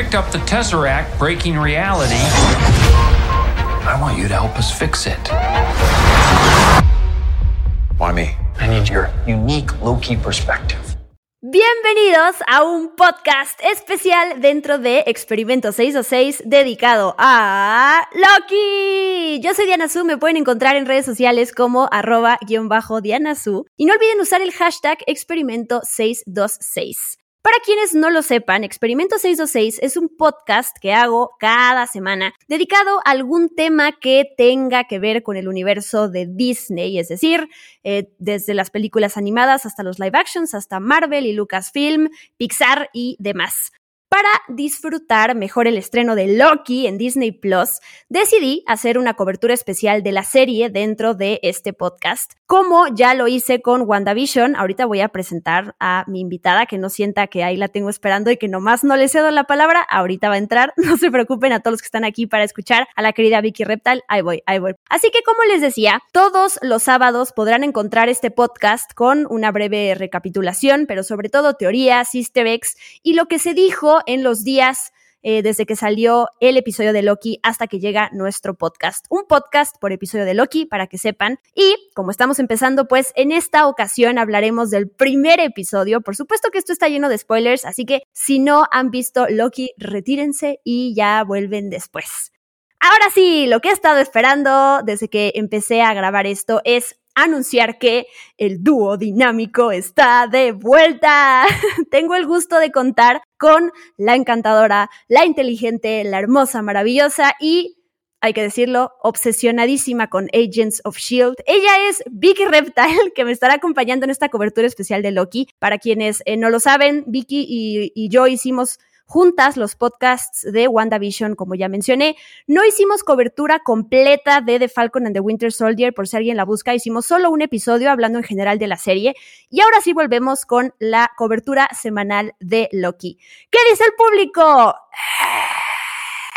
picked up the Tesseract breaking reality. I want you to help us fix it. Why me? I need your unique Loki perspective. Bienvenidos a un podcast especial dentro de Experimento 626 dedicado a Loki. Yo soy Diana Su, me pueden encontrar en redes sociales como arroba guion bajo Diana Su. Y no olviden usar el hashtag Experimento 626. Para quienes no lo sepan, Experimento 626 es un podcast que hago cada semana dedicado a algún tema que tenga que ver con el universo de Disney, es decir, eh, desde las películas animadas hasta los live actions, hasta Marvel y Lucasfilm, Pixar y demás. Para disfrutar mejor el estreno de Loki en Disney Plus, decidí hacer una cobertura especial de la serie dentro de este podcast. Como ya lo hice con WandaVision, ahorita voy a presentar a mi invitada, que no sienta que ahí la tengo esperando y que nomás no le cedo la palabra, ahorita va a entrar. No se preocupen a todos los que están aquí para escuchar a la querida Vicky Reptal. Ahí voy, ahí voy. Así que como les decía, todos los sábados podrán encontrar este podcast con una breve recapitulación, pero sobre todo teorías, easter eggs y lo que se dijo en los días eh, desde que salió el episodio de Loki hasta que llega nuestro podcast. Un podcast por episodio de Loki, para que sepan. Y como estamos empezando, pues en esta ocasión hablaremos del primer episodio. Por supuesto que esto está lleno de spoilers, así que si no han visto Loki, retírense y ya vuelven después. Ahora sí, lo que he estado esperando desde que empecé a grabar esto es anunciar que el dúo dinámico está de vuelta. Tengo el gusto de contar con la encantadora, la inteligente, la hermosa, maravillosa y hay que decirlo, obsesionadísima con Agents of Shield. Ella es Vicky Reptile, que me estará acompañando en esta cobertura especial de Loki. Para quienes eh, no lo saben, Vicky y, y yo hicimos juntas los podcasts de WandaVision, como ya mencioné. No hicimos cobertura completa de The Falcon and the Winter Soldier, por si alguien la busca. Hicimos solo un episodio hablando en general de la serie. Y ahora sí volvemos con la cobertura semanal de Loki. ¿Qué dice el público?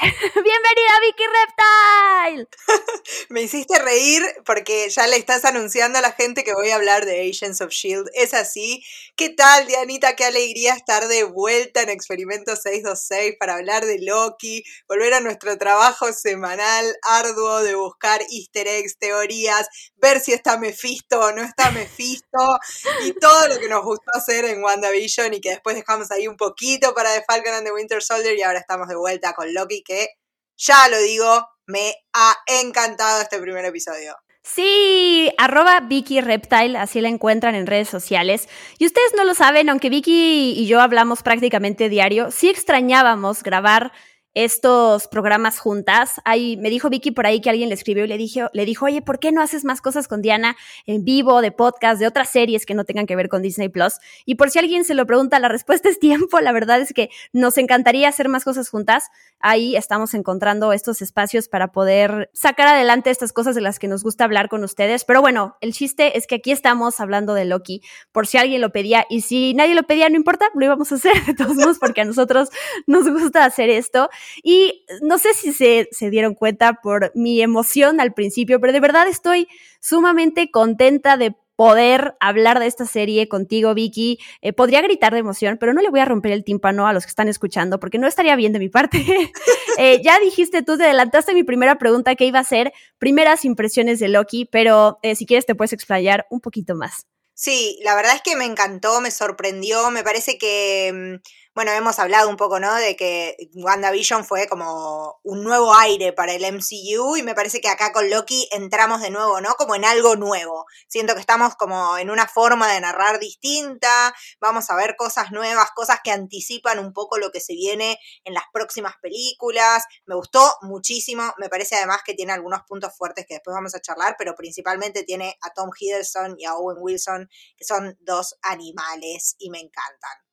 Bienvenida Vicky Reptile. Me hiciste reír porque ya le estás anunciando a la gente que voy a hablar de Agents of Shield. Es así. ¿Qué tal, Dianita? Qué alegría estar de vuelta en Experimento 626 para hablar de Loki, volver a nuestro trabajo semanal arduo de buscar easter eggs, teorías, ver si está Mephisto o no está Mephisto y todo lo que nos gustó hacer en WandaVision y que después dejamos ahí un poquito para The Falcon and the Winter Soldier y ahora estamos de vuelta con Loki que ya lo digo, me ha encantado este primer episodio. Sí, arroba Vicky Reptile, así la encuentran en redes sociales. Y ustedes no lo saben, aunque Vicky y yo hablamos prácticamente diario, sí extrañábamos grabar estos programas juntas. Ahí me dijo Vicky por ahí que alguien le escribió y le dijo, le dijo, oye, ¿por qué no haces más cosas con Diana en vivo, de podcast, de otras series que no tengan que ver con Disney Plus? Y por si alguien se lo pregunta, la respuesta es tiempo. La verdad es que nos encantaría hacer más cosas juntas. Ahí estamos encontrando estos espacios para poder sacar adelante estas cosas de las que nos gusta hablar con ustedes. Pero bueno, el chiste es que aquí estamos hablando de Loki, por si alguien lo pedía. Y si nadie lo pedía, no importa, lo íbamos a hacer de todos modos porque a nosotros nos gusta hacer esto. Y no sé si se, dieron cuenta por mi emoción al principio, pero de verdad estoy sumamente contenta de poder hablar de esta serie contigo, Vicky. Eh, podría gritar de emoción, pero no le voy a romper el tímpano a los que están escuchando porque no estaría bien de mi parte. eh, ya dijiste tú, te adelantaste mi primera pregunta que iba a ser primeras impresiones de Loki, pero eh, si quieres te puedes explayar un poquito más. Sí, la verdad es que me encantó, me sorprendió, me parece que... Mm, bueno, hemos hablado un poco, ¿no? De que WandaVision fue como un nuevo aire para el MCU y me parece que acá con Loki entramos de nuevo, ¿no? Como en algo nuevo. Siento que estamos como en una forma de narrar distinta, vamos a ver cosas nuevas, cosas que anticipan un poco lo que se viene en las próximas películas. Me gustó muchísimo, me parece además que tiene algunos puntos fuertes que después vamos a charlar, pero principalmente tiene a Tom Hiddleston y a Owen Wilson, que son dos animales y me encantan.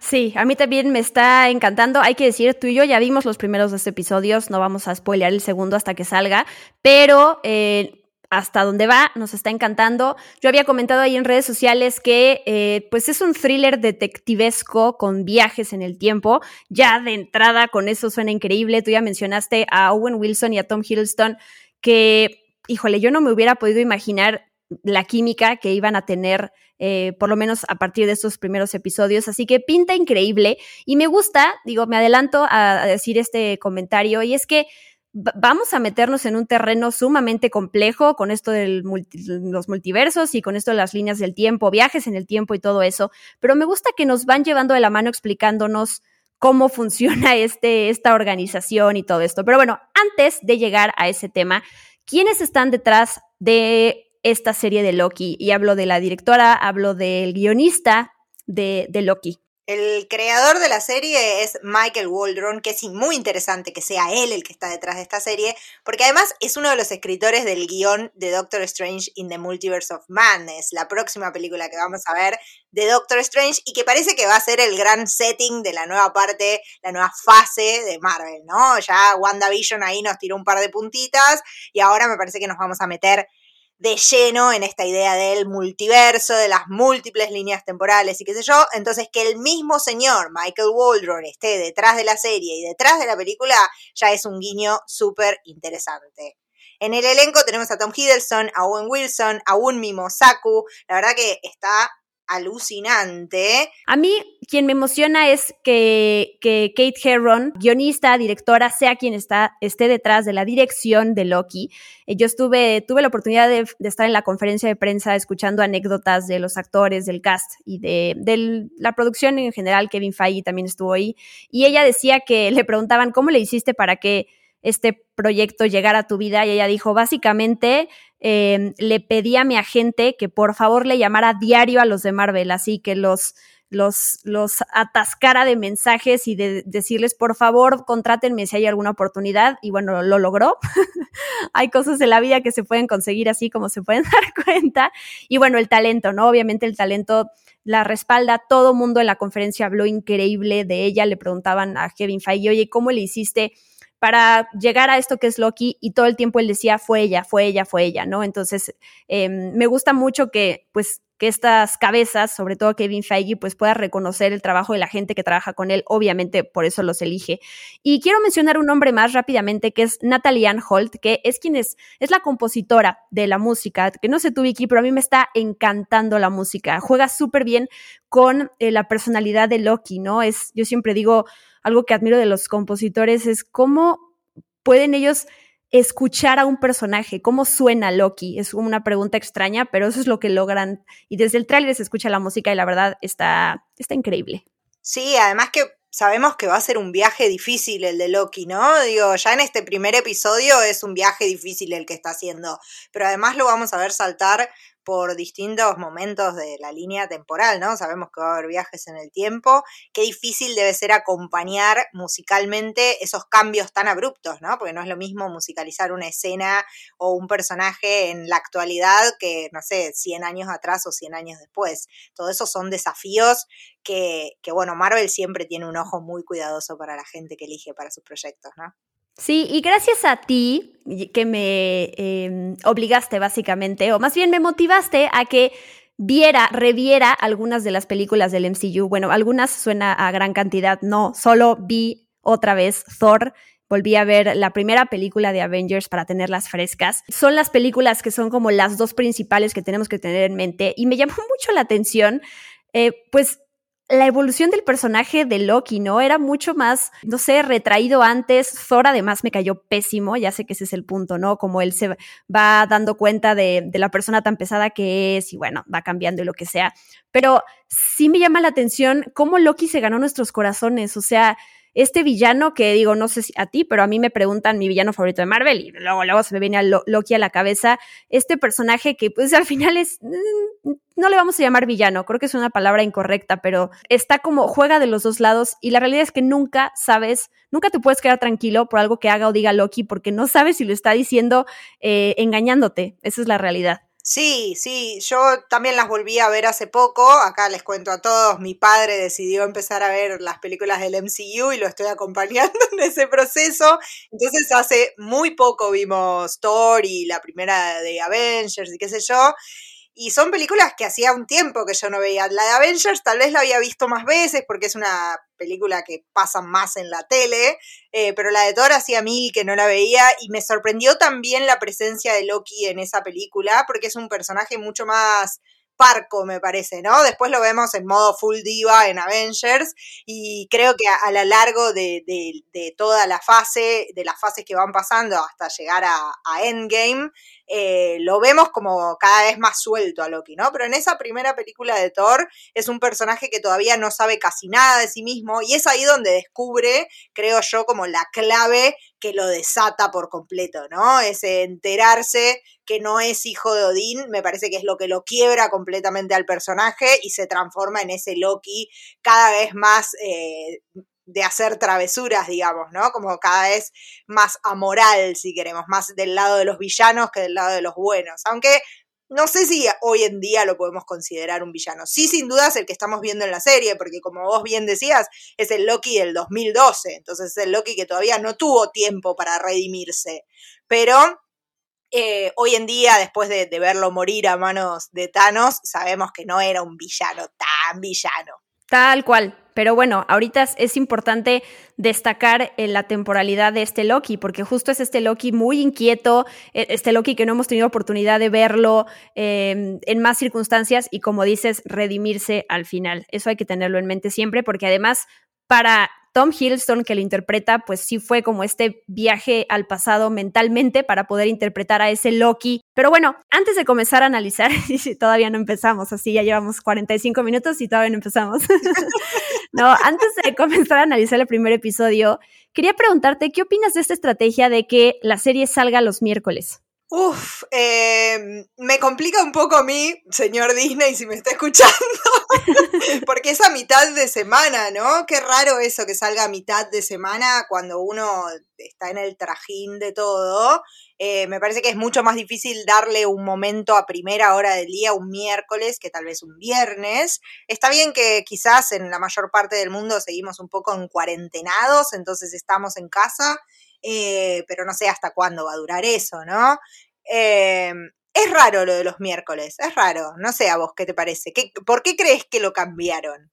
Sí, a mí también me está encantando. Hay que decir, tú y yo ya vimos los primeros dos episodios, no vamos a spoilear el segundo hasta que salga, pero eh, hasta donde va, nos está encantando. Yo había comentado ahí en redes sociales que eh, pues es un thriller detectivesco con viajes en el tiempo. Ya de entrada con eso suena increíble. Tú ya mencionaste a Owen Wilson y a Tom Hiddleston que, híjole, yo no me hubiera podido imaginar la química que iban a tener, eh, por lo menos a partir de estos primeros episodios. Así que pinta increíble y me gusta, digo, me adelanto a, decir este comentario y es que vamos a meternos en un terreno sumamente complejo con esto de los multiversos y con esto de las líneas del tiempo, viajes en el tiempo y todo eso, pero me gusta que nos van llevando de la mano explicándonos cómo funciona este, esta organización y todo esto. Pero bueno, antes de llegar a ese tema, ¿quiénes están detrás de esta serie de Loki. Y hablo de la directora, hablo del guionista de, Loki. El creador de la serie es Michael Waldron, que es muy interesante que sea él el que está detrás de esta serie, porque además es uno de los escritores del guion de Doctor Strange in the Multiverse of Madness, la próxima película que vamos a ver de Doctor Strange y que parece que va a ser el gran setting de la nueva parte, la nueva fase de Marvel, ¿no? Ya WandaVision ahí nos tiró un par de puntitas y ahora me parece que nos vamos a meter de lleno en esta idea del multiverso, de las múltiples líneas temporales y qué sé yo. Entonces, que el mismo señor Michael Waldron esté detrás de la serie y detrás de la película ya es un guiño súper interesante. En el elenco tenemos a Tom Hiddleston, a Owen Wilson, a un Mimosaku. La verdad que está alucinante. A mí, quien me emociona es que, Kate Herron, guionista, directora, sea quien está, esté detrás de la dirección de Loki. Eh, yo estuve, tuve la oportunidad de, estar en la conferencia de prensa escuchando anécdotas de los actores, del cast y de, de la producción en general. Kevin Feige también estuvo ahí. Y ella decía que le preguntaban, ¿cómo le hiciste para que este proyecto llegara a tu vida? Y ella dijo, básicamente Em, le pedí a mi agente que por favor le llamara diario a los de Marvel, así que los, los, los atascara de mensajes y de decirles, por favor, contrátenme si hay alguna oportunidad. Y bueno, lo logró. hay cosas en la vida que se pueden conseguir así como se pueden dar cuenta. Y bueno, el talento, ¿no? Obviamente el talento la respalda. Todo mundo en la conferencia habló increíble de ella. Le preguntaban a Kevin Feige, oye, ¿cómo le hiciste? Para llegar a esto que es Loki y todo el tiempo él decía fue ella, fue ella, fue ella, ¿no? Entonces, em, me gusta mucho que, pues, que estas cabezas, sobre todo Kevin Feige, pues pueda reconocer el trabajo de la gente que trabaja con él, obviamente por eso los elige. Y quiero mencionar un nombre más rápidamente, que es Natalie Ann Holt, que es quien es, es la compositora de la música, que no sé tú, Vicky, pero a mí me está encantando la música. Juega súper bien con eh, la personalidad de Loki, ¿no? Es, yo siempre digo, algo que admiro de los compositores es cómo pueden ellos escuchar a un personaje, cómo suena Loki. Es una pregunta extraña, pero eso es lo que logran. Y desde el tráiler se escucha la música y la verdad está, está increíble. Sí, además que sabemos que va a ser un viaje difícil el de Loki, ¿no? Digo, ya en este primer episodio es un viaje difícil el que está haciendo, pero además lo vamos a ver saltar por distintos momentos de la línea temporal, ¿no? Sabemos que va a haber viajes en el tiempo, qué difícil debe ser acompañar musicalmente esos cambios tan abruptos, ¿no? Porque no es lo mismo musicalizar una escena o un personaje en la actualidad que, no sé, 100 años atrás o 100 años después. Todo eso son desafíos que, que bueno, Marvel siempre tiene un ojo muy cuidadoso para la gente que elige para sus proyectos, ¿no? Sí, y gracias a ti que me em, obligaste básicamente, o más bien me motivaste a que viera, reviera algunas de las películas del MCU. Bueno, algunas suena a gran cantidad, no, solo vi otra vez Thor. Volví a ver la primera película de Avengers para tenerlas frescas. Son las películas que son como las dos principales que tenemos que tener en mente y me llamó mucho la atención, eh, pues la evolución del personaje de Loki, ¿no? Era mucho más, no sé, retraído antes. Thor además me cayó pésimo, ya sé que ese es el punto, ¿no? Como él se va dando cuenta de, de, la persona tan pesada que es y bueno, va cambiando y lo que sea. Pero sí me llama la atención cómo Loki se ganó nuestros corazones, o sea, este villano que digo, no sé si a ti, pero a mí me preguntan mi villano favorito de Marvel y luego, luego se me viene a Loki a la cabeza, este personaje que pues al final es, mm, no le vamos a llamar villano, creo que es una palabra incorrecta, pero está como juega de los dos lados y la realidad es que nunca sabes, nunca te puedes quedar tranquilo por algo que haga o diga Loki porque no sabes si lo está diciendo eh, engañándote, esa es la realidad. Sí, sí, yo también las volví a ver hace poco. Acá les cuento a todos, mi padre decidió empezar a ver las películas del MCU y lo estoy acompañando en ese proceso. Entonces hace muy poco vimos Thor y la primera de Avengers y qué sé yo. Y son películas que hacía un tiempo que yo no veía. La de Avengers tal vez la había visto más veces porque es una película que pasa más en la tele, eh, pero la de Thor hacía mil que no la veía y me sorprendió también la presencia de Loki en esa película porque es un personaje mucho más parco, me parece, ¿no? Después lo vemos en modo full diva en Avengers y creo que a, lo largo de, toda la fase, de las fases que van pasando hasta llegar a, Endgame, eh, lo vemos como cada vez más suelto a Loki, ¿no? Pero en esa primera película de Thor es un personaje que todavía no sabe casi nada de sí mismo y es ahí donde descubre, creo yo, como la clave que lo desata por completo, ¿no? Ese enterarse que no es hijo de Odín, me parece que es lo que lo quiebra completamente al personaje y se transforma en ese Loki cada vez más eh, de hacer travesuras, digamos, ¿no? Como cada vez más amoral, si queremos, más del lado de los villanos que del lado de los buenos. Aunque no sé si hoy en día lo podemos considerar un villano. Sí, sin duda es el que estamos viendo en la serie, porque como vos bien decías, es el Loki del 2012, entonces es el Loki que todavía no tuvo tiempo para redimirse. Pero eh, hoy en día, después de, verlo morir a manos de Thanos, sabemos que no era un villano tan villano. Tal cual. Pero bueno, ahorita es importante destacar eh, la temporalidad de este Loki, porque justo es este Loki muy inquieto, e, este Loki que no hemos tenido oportunidad de verlo em, en más circunstancias y como dices, redimirse al final. Eso hay que tenerlo en mente siempre, porque además para Tom Hiddleston, que lo interpreta, pues sí fue como este viaje al pasado mentalmente para poder interpretar a ese Loki. Pero bueno, antes de comenzar a analizar, todavía no empezamos, así ya llevamos 45 minutos y todavía no empezamos. no, antes de comenzar a analizar el primer episodio, quería preguntarte, ¿qué opinas de esta estrategia de que la serie salga los miércoles? Uf, eh, me complica un poco a mí, señor Disney, si me está escuchando, porque es a mitad de semana, ¿no? Qué raro eso que salga a mitad de semana cuando uno está en el trajín de todo. Eh, me parece que es mucho más difícil darle un momento a primera hora del día, un miércoles, que tal vez un viernes. Está bien que quizás en la mayor parte del mundo seguimos un poco en cuarentenados, entonces estamos en casa eh, pero no sé hasta cuándo va a durar eso, ¿no? Eh, es raro lo de los miércoles, es raro. No sé a vos qué te parece. ¿Por qué crees que lo cambiaron?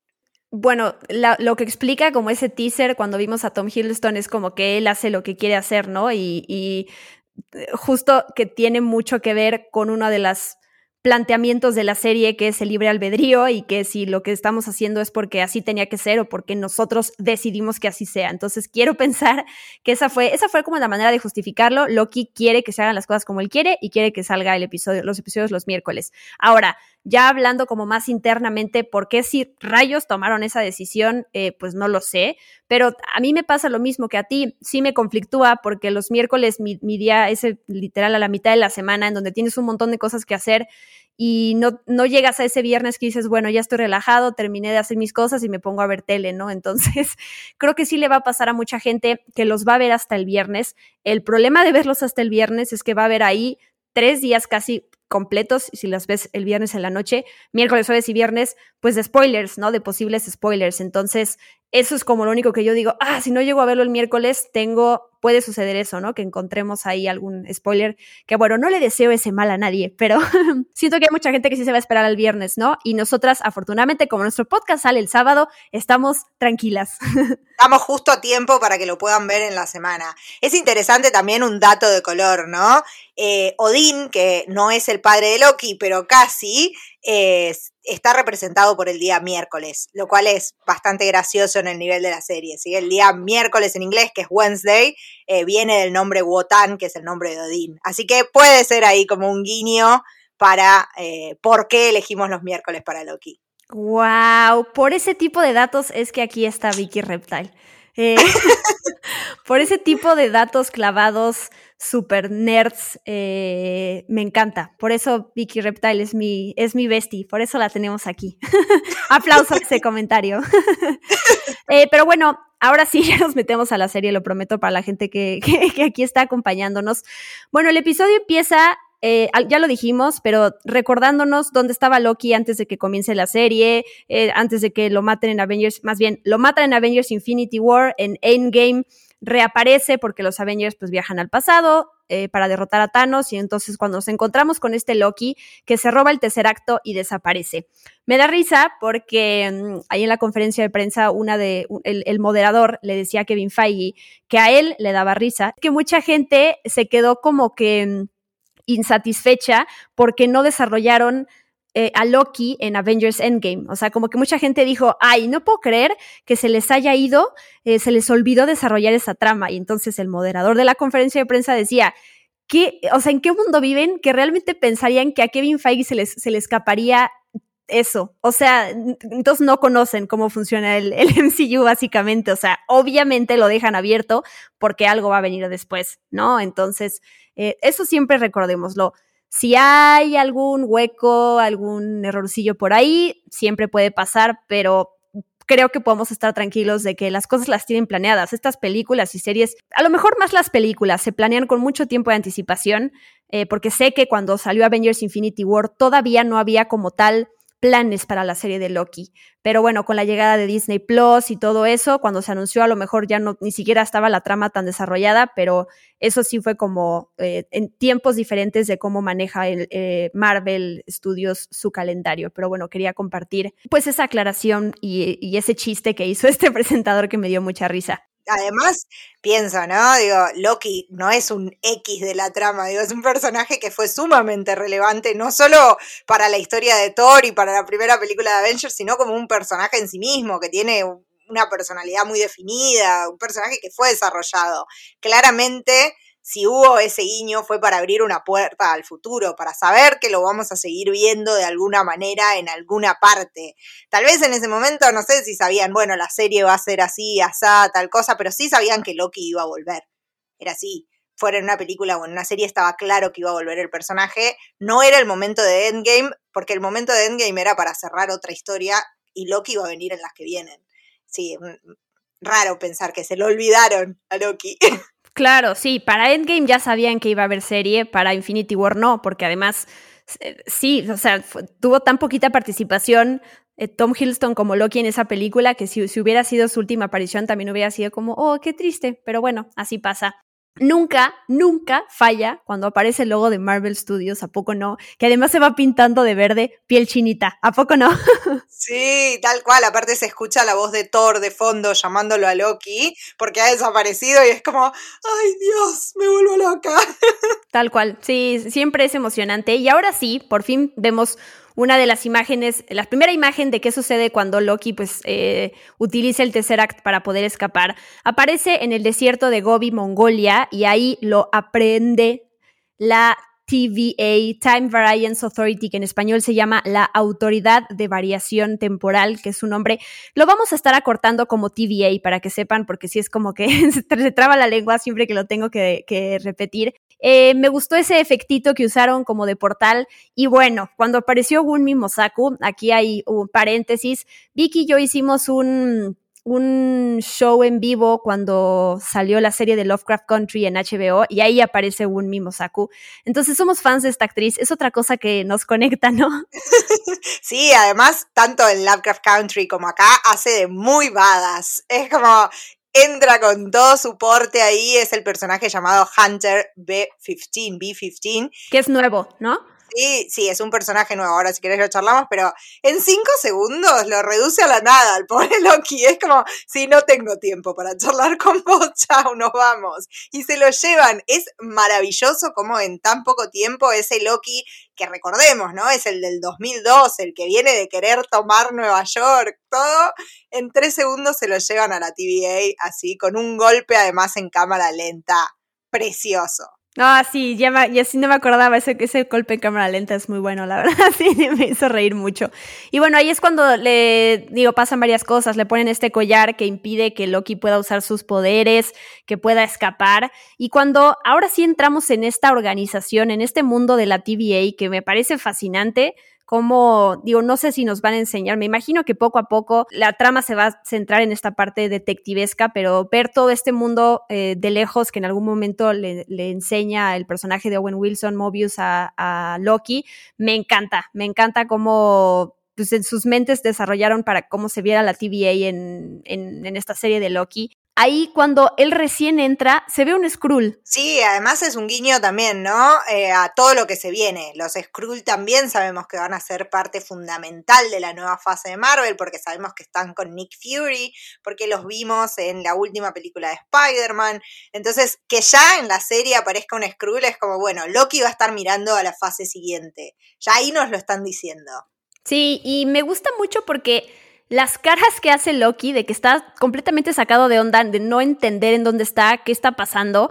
Bueno, lo que explica como ese teaser cuando vimos a Tom Hiddleston es como que él hace lo que quiere hacer, ¿no? Y, justo que tiene mucho que ver con una de las planteamientos de la serie que es el libre albedrío y que si lo que estamos haciendo es porque así tenía que ser o porque nosotros decidimos que así sea. Entonces quiero pensar que esa fue, esa fue como la manera de justificarlo. Loki quiere que se hagan las cosas como él quiere y quiere que salga el episodio, los episodios los miércoles. Ahora, ya hablando como más internamente, ¿por qué si rayos tomaron esa decisión? Eh, pues no lo sé, pero a mí me pasa lo mismo que a ti, sí me conflictúa porque los miércoles mi, día es literal a la mitad de la semana en donde tienes un montón de cosas que hacer y no, no llegas a ese viernes que dices, bueno, ya estoy relajado, terminé de hacer mis cosas y me pongo a ver tele, ¿no? Entonces, creo que sí le va a pasar a mucha gente que los va a ver hasta el viernes. El problema de verlos hasta el viernes es que va a haber ahí tres días casi completos, si las ves el viernes en la noche, miércoles, jueves y viernes, pues de spoilers, ¿no? De posibles spoilers. Entonces, eso es como lo único que yo digo, ah, si no llego a verlo el miércoles, tengo puede suceder eso, ¿no? Que encontremos ahí algún spoiler, que bueno, no le deseo ese mal a nadie, pero siento que hay mucha gente que sí se va a esperar al viernes, ¿no? Y nosotras, afortunadamente, como nuestro podcast sale el sábado, estamos tranquilas. Estamos justo a tiempo para que lo puedan ver en la semana. Es interesante también un dato de color, ¿no? Eh, Odín, que no es el padre de Loki, pero casi, está representado por el día miércoles, lo cual es bastante gracioso en el nivel de la serie. ¿sí? El día miércoles en inglés, que es Wednesday, eh, viene del nombre Wotan, que es el nombre de Odín. Así que puede ser ahí como un guiño para eh, por qué elegimos los miércoles para Loki. Wow, por ese tipo de datos es que aquí está Vicky Reptile. Eh, por ese tipo de datos clavados, super nerds, eh, me encanta. Por eso Vicky Reptile es mi, es mi bestie, por eso la tenemos aquí. Aplauso a ese comentario. Eh, pero bueno, ahora sí ya nos metemos a la serie, lo prometo para la gente que, que aquí está acompañándonos. Bueno, el episodio empieza eh, ya lo dijimos, pero recordándonos dónde estaba Loki antes de que comience la serie, eh, antes de que lo maten en Avengers, más bien, lo matan en Avengers Infinity War, en Endgame, reaparece porque los Avengers pues viajan al pasado eh, para derrotar a Thanos y entonces cuando nos encontramos con este Loki que se roba el tercer acto y desaparece. Me da risa porque mm, ahí en la conferencia de prensa una de el, moderador le decía a Kevin Feige que a él le daba risa, que mucha gente se quedó como que mm, insatisfecha porque no desarrollaron eh, a Loki en Avengers Endgame. O sea, como que mucha gente dijo, ay, no puedo creer que se les haya ido, eh, se les olvidó desarrollar esa trama. Y entonces el moderador de la conferencia de prensa decía, ¿qué, o sea, ¿en qué mundo viven que realmente pensarían que a Kevin Feige se les, se le escaparía eso. O sea, entonces no conocen cómo funciona el, el, MCU básicamente. O sea, obviamente lo dejan abierto porque algo va a venir después, ¿no? Entonces, eh, eso siempre recordémoslo. Si hay algún hueco, algún errorcillo por ahí, siempre puede pasar, pero creo que podemos estar tranquilos de que las cosas las tienen planeadas. Estas películas y series, a lo mejor más las películas, se planean con mucho tiempo de anticipación, eh, porque sé que cuando salió Avengers Infinity War todavía no había como tal planes para la serie de Loki. Pero bueno, con la llegada de Disney Plus y todo eso, cuando se anunció a lo mejor ya no ni siquiera estaba la trama tan desarrollada, pero eso sí fue como eh, en tiempos diferentes de cómo maneja el, eh, Marvel Studios su calendario. Pero bueno, quería compartir pues esa aclaración y, y ese chiste que hizo este presentador que me dio mucha risa además, pienso, ¿no? Digo, Loki no es un X de la trama, digo, es un personaje que fue sumamente relevante, no solo para la historia de Thor y para la primera película de Avengers, sino como un personaje en sí mismo, que tiene una personalidad muy definida, un personaje que fue desarrollado. Claramente si hubo ese guiño fue para abrir una puerta al futuro, para saber que lo vamos a seguir viendo de alguna manera en alguna parte. Tal vez en ese momento no sé si sabían, bueno, la serie va a ser así, asá, tal cosa, pero sí sabían que Loki iba a volver. Era así. Fuera en una película o en una serie estaba claro que iba a volver el personaje. No era el momento de Endgame, porque el momento de Endgame era para cerrar otra historia y Loki iba a venir en las que vienen. Sí, raro pensar que se lo olvidaron a Loki. Claro, sí, para Endgame ya sabían que iba a haber serie, para Infinity War no, porque además, eh, sí, o sea, tuvo tan poquita participación eh, Tom Hiddleston como Loki en esa película que si, si hubiera sido su última aparición también hubiera sido como, oh, qué triste, pero bueno, así pasa. Nunca, nunca falla cuando aparece el logo de Marvel Studios, ¿a poco no? Que además se va pintando de verde, piel chinita, ¿a poco no? Sí, tal cual. Aparte se escucha la voz de Thor de fondo llamándolo a Loki porque ha desaparecido y es como, ay Dios, me vuelvo loca. Tal cual, sí, siempre es emocionante. Y ahora sí, por fin vemos una de las imágenes, la primera imagen de qué sucede cuando Loki pues eh, utiliza el Tesseract para poder escapar, aparece en el desierto de Gobi, Mongolia, y ahí lo aprende la TVA, Time Variance Authority, que en español se llama la Autoridad de Variación Temporal, que es su nombre. Lo vamos a estar acortando como TVA para que sepan, porque si es como que se traba la lengua siempre que lo tengo que repetir. Eh, me gustó ese efectito que usaron como de portal. Y bueno, cuando apareció Gunmi Mosaku, aquí hay un paréntesis, Vicky y yo hicimos un un show en vivo cuando salió la serie de Lovecraft Country en HBO y ahí aparece un Mimosaku. Entonces somos fans de esta actriz, es otra cosa que nos conecta, ¿no? Sí, además, tanto en Lovecraft Country como acá hace de muy badas. Es como entra con todo su porte ahí, es el personaje llamado Hunter B15, B15. Que es nuevo, ¿no? Sí, sí, es un personaje nuevo. Ahora, si querés, lo charlamos, pero en cinco segundos lo reduce a la nada al pobre Loki. Es como, si no tengo tiempo para charlar con vos, chao, nos vamos. Y se lo llevan. Es maravilloso como en tan poco tiempo ese Loki, que recordemos, ¿no? Es el del 2002, el que viene de querer tomar Nueva York, todo. En tres segundos se lo llevan a la TVA, así, con un golpe además en cámara lenta. Precioso. Ah, sí, ya, ya sí no me acordaba, ese, ese golpe en cámara lenta es muy bueno, la verdad, sí, me hizo reír mucho. Y bueno, ahí es cuando le, digo, pasan varias cosas, le ponen este collar que impide que Loki pueda usar sus poderes, que pueda escapar, y cuando ahora sí entramos en esta organización, en este mundo de la TVA, que me parece fascinante, cómo, digo, no sé si nos van a enseñar, me imagino que poco a poco la trama se va a centrar en esta parte detectivesca, pero ver todo este mundo eh, de lejos que en algún momento le, enseña el personaje de Owen Wilson, Mobius, a, Loki, me encanta, me encanta cómo pues en sus mentes desarrollaron para cómo se viera la TVA en, en, esta serie de Loki. Ahí cuando él recién entra, se ve un Skrull. Sí, además es un guiño también, ¿no? Eh, a todo lo que se viene. Los Skrull también sabemos que van a ser parte fundamental de la nueva fase de Marvel, porque sabemos que están con Nick Fury, porque los vimos en la última película de Spider-Man. Entonces, que ya en la serie aparezca un Skrull es como, bueno, Loki va a estar mirando a la fase siguiente. Ya ahí nos lo están diciendo. Sí, y me gusta mucho porque las caras que hace Loki de que está completamente sacado de onda, de no entender en dónde está, qué está pasando,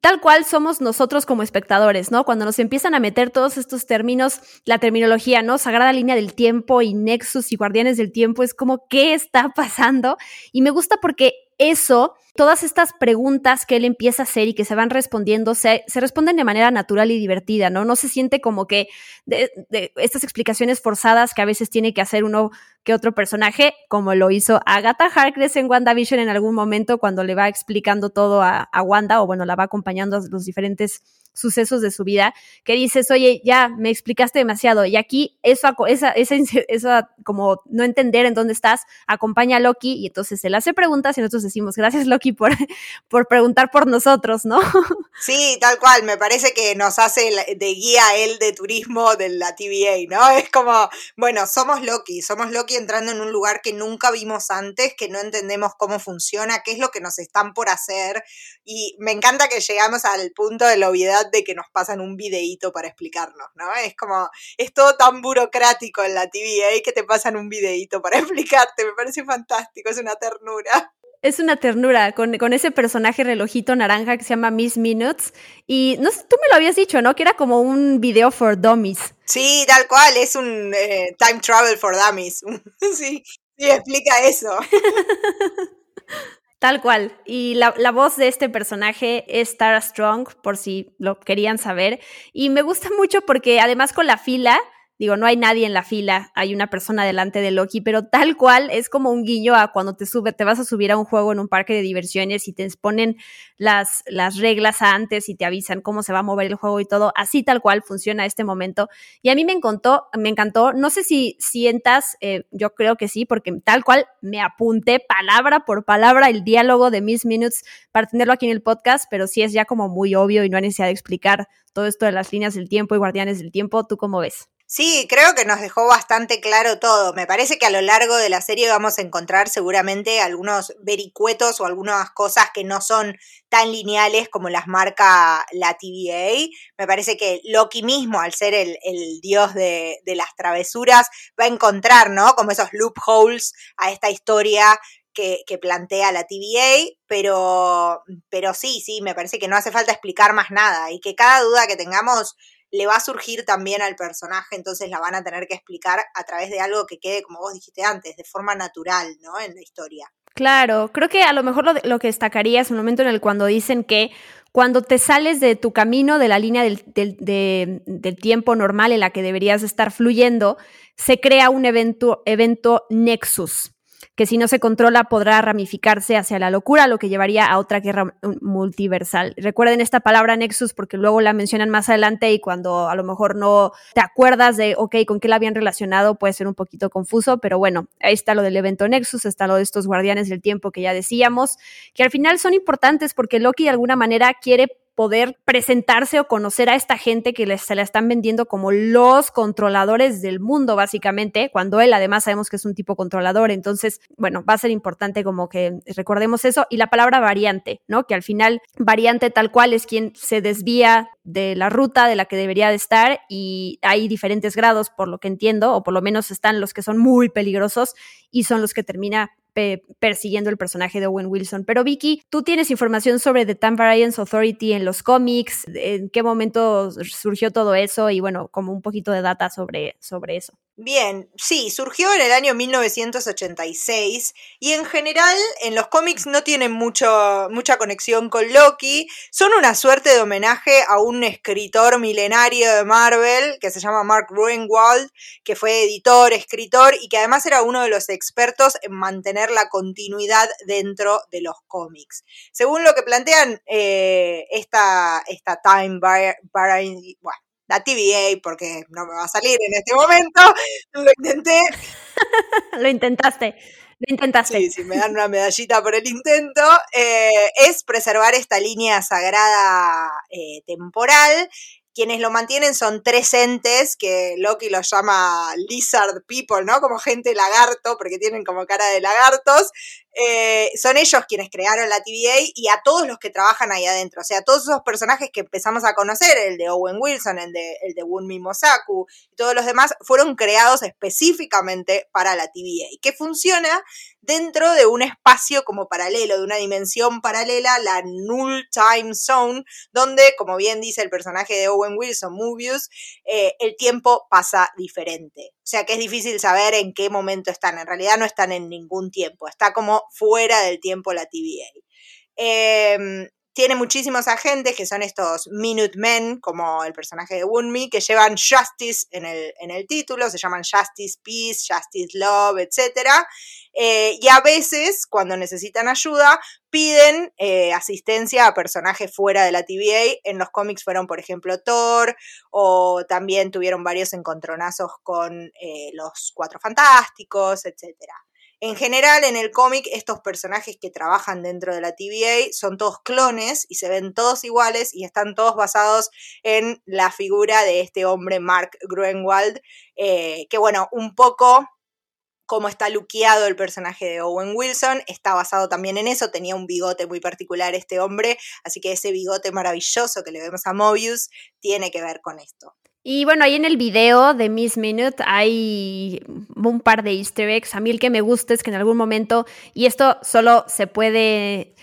tal cual somos nosotros como espectadores, ¿no? Cuando nos empiezan a meter todos estos términos, la terminología, ¿no? Sagrada línea del tiempo y Nexus y Guardianes del Tiempo, es como, ¿qué está pasando? Y me gusta porque eso, todas estas preguntas que él empieza a hacer y que se van respondiendo, se, se responden de manera natural y divertida, ¿no? No se siente como que de, estas explicaciones forzadas que a veces tiene que hacer uno que otro personaje, como lo hizo Agatha Harkness en WandaVision en algún momento cuando le va explicando todo a, a Wanda, o bueno, la va acompañando a los diferentes sucesos de su vida, que dices, oye, ya me explicaste demasiado. Y aquí eso, esa, esa, eso como no entender en dónde estás, acompaña a Loki y entonces él hace preguntas y nosotros decimos, gracias Loki por, por preguntar por nosotros, ¿no? Sí, tal cual, me parece que nos hace de guía él de turismo de la TVA, ¿no? Es como, bueno, somos Loki, somos Loki entrando en un lugar que nunca vimos antes, que no entendemos cómo funciona, qué es lo que nos están por hacer. Y me encanta que llegamos al punto de la obviedad de que nos pasan un videíto para explicarnos, ¿no? Es como, es todo tan burocrático en la TVA que te pasan un videíto para explicarte, me parece fantástico, es una ternura. Es una ternura con, con, ese personaje relojito naranja que se llama Miss Minutes. Y no sé, tú me lo habías dicho, ¿no? Que era como un video for dummies. Sí, tal cual, es un eh, time travel for dummies. sí, sí, explica eso. Tal cual. Y la, la, voz de este personaje es Tara Strong, por si lo querían saber. Y me gusta mucho porque además con la fila Digo, no hay nadie en la fila, hay una persona delante de Loki, pero tal cual es como un guiño a cuando te sube, te vas a subir a un juego en un parque de diversiones y te exponen las, las reglas antes y te avisan cómo se va a mover el juego y todo. Así tal cual funciona este momento. Y a mí me encantó, me encantó. No sé si sientas, eh, yo creo que sí, porque tal cual me apunté palabra por palabra el diálogo de Miss Minutes para tenerlo aquí en el podcast, pero sí es ya como muy obvio y no hay necesidad explicar todo esto de las líneas del tiempo y guardianes del tiempo. ¿Tú cómo ves? Sí, creo que nos dejó bastante claro todo. Me parece que a lo largo de la serie vamos a encontrar seguramente algunos vericuetos o algunas cosas que no son tan lineales como las marca la TVA. Me parece que Loki mismo, al ser el, dios de, de, las travesuras, va a encontrar, ¿no? Como esos loopholes a esta historia que, que, plantea la TVA, pero, pero sí, sí, me parece que no hace falta explicar más nada y que cada duda que tengamos le va a surgir también al personaje, entonces la van a tener que explicar a través de algo que quede, como vos dijiste antes, de forma natural, ¿no? En la historia. Claro, creo que a lo mejor lo, lo que destacaría es un momento en el cuando dicen que cuando te sales de tu camino, de la línea del, del, del, tiempo normal en la que deberías estar fluyendo, se crea un evento, evento nexus que si no se controla podrá ramificarse hacia la locura, lo que llevaría a otra guerra multiversal. Recuerden esta palabra Nexus porque luego la mencionan más adelante y cuando a lo mejor no te acuerdas de, ok, con qué la habían relacionado, puede ser un poquito confuso, pero bueno, ahí está lo del evento Nexus, está lo de estos guardianes del tiempo que ya decíamos, que al final son importantes porque Loki de alguna manera quiere poder presentarse o conocer a esta gente que se la están vendiendo como los controladores del mundo, básicamente, cuando él además sabemos que es un tipo controlador. Entonces, bueno, va a ser importante como que recordemos eso. Y la palabra variante, ¿no? Que al final, variante tal cual es quien se desvía de la ruta de la que debería de estar y hay diferentes grados, por lo que entiendo, o por lo menos están los que son muy peligrosos y son los que termina persiguiendo el personaje de Owen Wilson. Pero Vicky, tú tienes información sobre The Time Variance Authority en los cómics, en qué momento surgió todo eso y bueno, como un poquito de data sobre, sobre eso. Bien, sí, surgió en el año 1986 y en general en los cómics no tienen mucho, mucha conexión con Loki, son una suerte de homenaje a un escritor milenario de Marvel que se llama Mark Ruenwald, que fue editor, escritor y que además era uno de los expertos en mantener la continuidad dentro de los cómics. Según lo que plantean eh, esta, esta Time Variance, bueno, la TVA, porque no me va a salir en este momento. Lo intenté. Lo intentaste. Lo intentaste. Sí, sí, me dan una medallita por el intento. Eh, es preservar esta línea sagrada eh, temporal quienes lo mantienen son tres entes que Loki los llama lizard people, ¿no? Como gente lagarto, porque tienen como cara de lagartos. Eh, son ellos quienes crearon la TVA y a todos los que trabajan ahí adentro. O sea, todos esos personajes que empezamos a conocer, el de Owen Wilson, el de, el de Wunmi Mosaku y todos los demás, fueron creados específicamente para la TVA, que funciona dentro de un espacio como paralelo, de una dimensión paralela, la Null Time Zone, donde, como bien dice el personaje de Owen Wilson, Mobius, eh, el tiempo pasa diferente. O sea que es difícil saber en qué momento están. En realidad no están en ningún tiempo, está como fuera del tiempo la TVA. Em, tiene muchísimos agentes que son estos Minutemen, como el personaje de Wunmi, que llevan Justice en el, en el título, se llaman Justice Peace, Justice Love, etc. Eh, y a veces, cuando necesitan ayuda, piden eh, asistencia a personajes fuera de la TVA. En los cómics fueron, por ejemplo, Thor, o también tuvieron varios encontronazos con eh, los Cuatro Fantásticos, etcétera. En general, en el cómic, estos personajes que trabajan dentro de la TVA son todos clones y se ven todos iguales y están todos basados en la figura de este hombre, Mark Gruenwald, eh, que bueno, un poco como está luqueado el personaje de Owen Wilson, está basado también en eso, tenía un bigote muy particular este hombre, así que ese bigote maravilloso que le vemos a Mobius tiene que ver con esto. Y bueno, ahí en el video de Miss Minute hay un par de easter eggs. A mí el que me gusta es que en algún momento, y esto solo se puede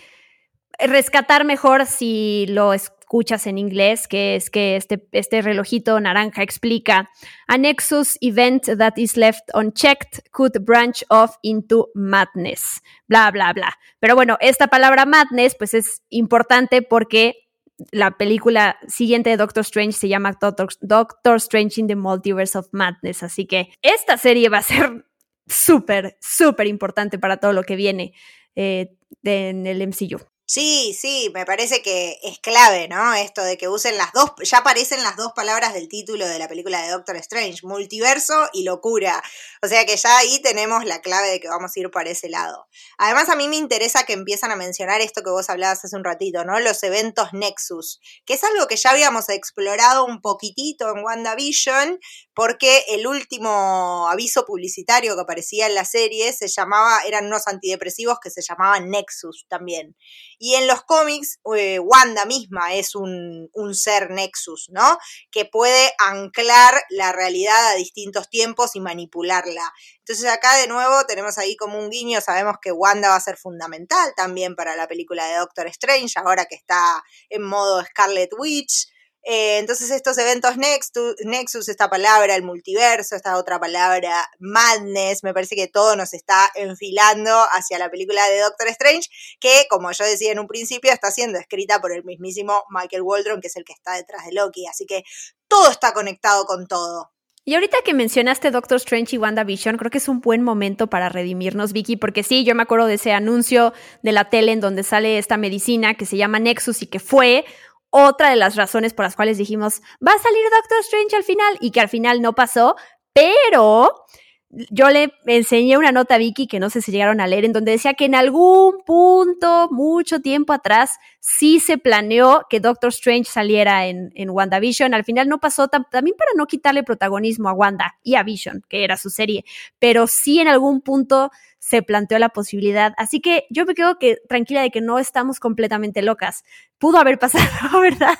rescatar mejor si lo escuchas en inglés, que es que este, este relojito naranja explica, a nexus event that is left unchecked could branch off into madness, bla, bla, bla. Pero bueno, esta palabra madness pues es importante porque la película siguiente de Doctor Strange se llama Doctor, Strange in the Multiverse of Madness. Así que esta serie va a ser súper, súper importante para todo lo que viene eh, en el MCU. Sí, sí, me parece que es clave, ¿no? Esto de que usen las dos, ya aparecen las dos palabras del título de la película de Doctor Strange, multiverso y locura. O sea que ya ahí tenemos la clave de que vamos a ir para ese lado. Además, a mí me interesa que empiezan a mencionar esto que vos hablabas hace un ratito, ¿no? Los eventos Nexus, que es algo que ya habíamos explorado un poquitito en WandaVision, porque el último aviso publicitario que aparecía en la serie se llamaba, eran unos antidepresivos que se llamaban Nexus también. Y en los cómics, eh, Wanda misma es un, un, ser Nexus, ¿no? Que puede anclar la realidad a distintos tiempos y manipularla. Entonces acá de nuevo tenemos ahí como un guiño, sabemos que Wanda va a ser fundamental también para la película de Doctor Strange, ahora que está en modo Scarlet Witch. Eh, entonces estos eventos Nexus, esta palabra, el multiverso, esta otra palabra, madness, me parece que todo nos está enfilando hacia la película de Doctor Strange, que como yo decía en un principio, está siendo escrita por el mismísimo Michael Waldron, que es el que está detrás de Loki. Así que todo está conectado con todo. Y ahorita que mencionaste Doctor Strange y WandaVision, creo que es un buen momento para redimirnos, Vicky, porque sí, yo me acuerdo de ese anuncio de la tele en donde sale esta medicina que se llama Nexus y que fue otra de las razones por las cuales dijimos, va a salir Doctor Strange al final y que al final no pasó, pero yo le enseñé una nota a Vicky que no sé si llegaron a leer, en donde decía que en algún punto, mucho tiempo atrás, sí se planeó que Doctor Strange saliera en, en WandaVision. Al final no pasó, también para no quitarle protagonismo a Wanda y a Vision, que era su serie, pero sí en algún punto se planteó la posibilidad. Así que yo me quedo que, tranquila de que no estamos completamente locas. Pudo haber pasado, ¿verdad?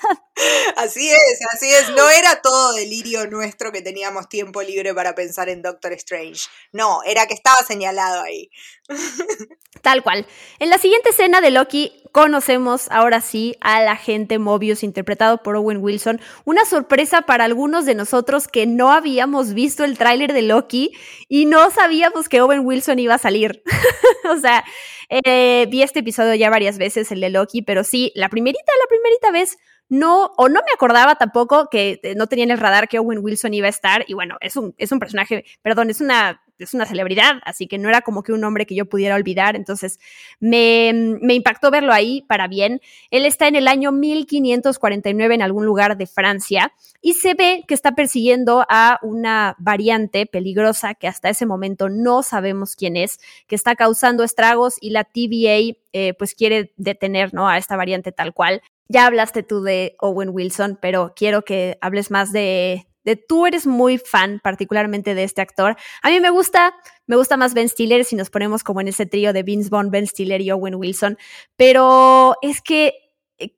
Así es, así es. No era todo delirio nuestro que teníamos tiempo libre para pensar en Doctor Strange. No, era que estaba señalado ahí. Tal cual. En la siguiente escena de Loki conocemos ahora sí al agente Mobius interpretado por Owen Wilson. Una sorpresa para algunos de nosotros que no habíamos visto el tráiler de Loki y no sabíamos que Owen Wilson iba a salir. o sea, eh, vi este episodio ya varias veces, el de Loki, pero sí, la primerita, la primerita vez no, o no me acordaba tampoco que eh, no tenía en el radar que Owen Wilson iba a estar. Y bueno, es un, es un personaje, perdón, es una es una celebridad, así que no era como que un nombre que yo pudiera olvidar, entonces me, me impactó verlo ahí para bien. Él está en el año 1549 en algún lugar de Francia y se ve que está persiguiendo a una variante peligrosa que hasta ese momento no sabemos quién es, que está causando estragos y la TVA eh, pues quiere detener ¿no? a esta variante tal cual. Ya hablaste tú de Owen Wilson, pero quiero que hables más de, tú eres muy fan particularmente de este actor. A mí me gusta, me gusta más Ben Stiller si nos ponemos como en ese trío de Vince Vaughn, Ben Stiller y Owen Wilson, pero es que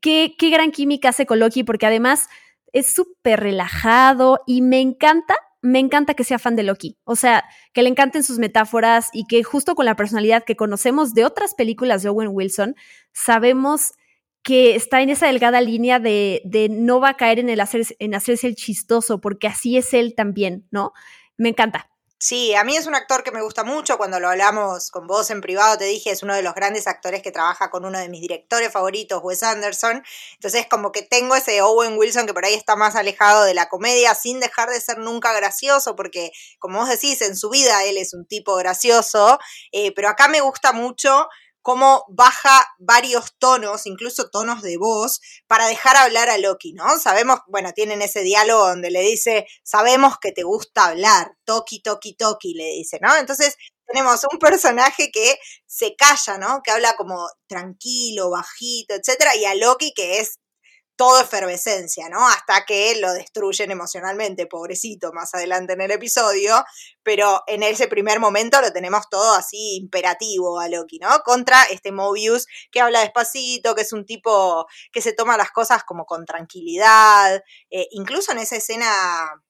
qué gran química hace con Loki porque además es súper relajado y me encanta me encanta que sea fan de Loki. O sea, que le encanten sus metáforas y que justo con la personalidad que conocemos de otras películas de Owen Wilson, sabemos que está en esa delgada línea de, de no va a caer en, el hacer, en hacerse el chistoso, porque así es él también, ¿no? Me encanta. Sí, a mí es un actor que me gusta mucho. Cuando lo hablamos con vos en privado, te dije, es uno de los grandes actores que trabaja con uno de mis directores favoritos, Wes Anderson. Entonces, como que tengo ese Owen Wilson que por ahí está más alejado de la comedia, sin dejar de ser nunca gracioso, porque, como vos decís, en su vida él es un tipo gracioso. Eh, pero acá me gusta mucho cómo baja varios tonos, incluso tonos de voz, para dejar hablar a Loki, ¿no? Sabemos, bueno, tienen ese diálogo donde le dice, sabemos que te gusta hablar, Toki, Toki, Toki, le dice, ¿no? Entonces tenemos un personaje que se calla, ¿no? Que habla como tranquilo, bajito, etcétera, y a Loki que es todo efervescencia, ¿no? Hasta que lo destruyen emocionalmente, pobrecito, más adelante en el episodio, pero en ese primer momento lo tenemos todo así imperativo a Loki, ¿no? Contra este Mobius que habla despacito, que es un tipo que se toma las cosas como con tranquilidad, eh, incluso en esa escena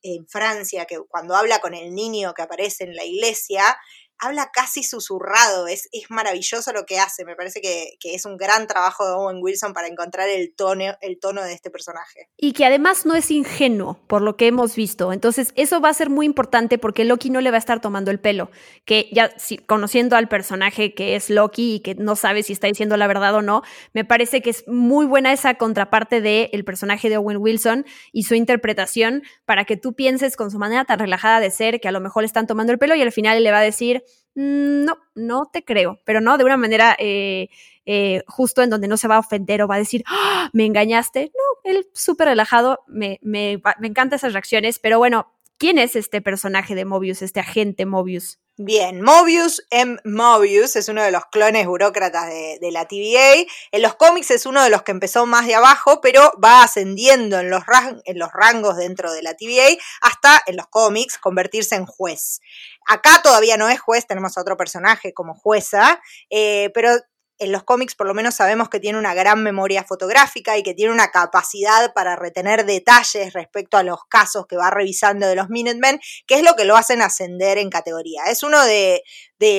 en Francia, que cuando habla con el niño que aparece en la iglesia, habla casi susurrado, es, es maravilloso lo que hace, me parece que, es un gran trabajo de Owen Wilson para encontrar el tono, el tono de este personaje. Y que además no es ingenuo, por lo que hemos visto, entonces eso va a ser muy importante porque Loki no le va a estar tomando el pelo, que ya conociendo al personaje que es Loki y que no sabe si está diciendo la verdad o no, me parece que es muy buena esa contraparte del el personaje de Owen Wilson y su interpretación para que tú pienses con su manera tan relajada de ser que a lo mejor le están tomando el pelo y al final le va a decir no, no te creo, pero no de una manera eh, eh, justo en donde no se va a ofender o va a decir, ¡Ah! me engañaste. No, él súper relajado, me, me, me encantan esas reacciones, pero bueno, ¿quién es este personaje de Mobius, este agente Mobius? Bien, Mobius M. Mobius es uno de los clones burócratas de, la TVA. En los cómics es uno de los que empezó más de abajo, pero va ascendiendo en los, rangos dentro de la TVA hasta en los cómics convertirse en juez. Acá todavía no es juez, tenemos a otro personaje como jueza, eh, pero en los cómics por lo menos sabemos que tiene una gran memoria fotográfica y que tiene una capacidad para retener detalles respecto a los casos que va revisando de los Minutemen, que es lo que lo hacen ascender en categoría. Es uno de,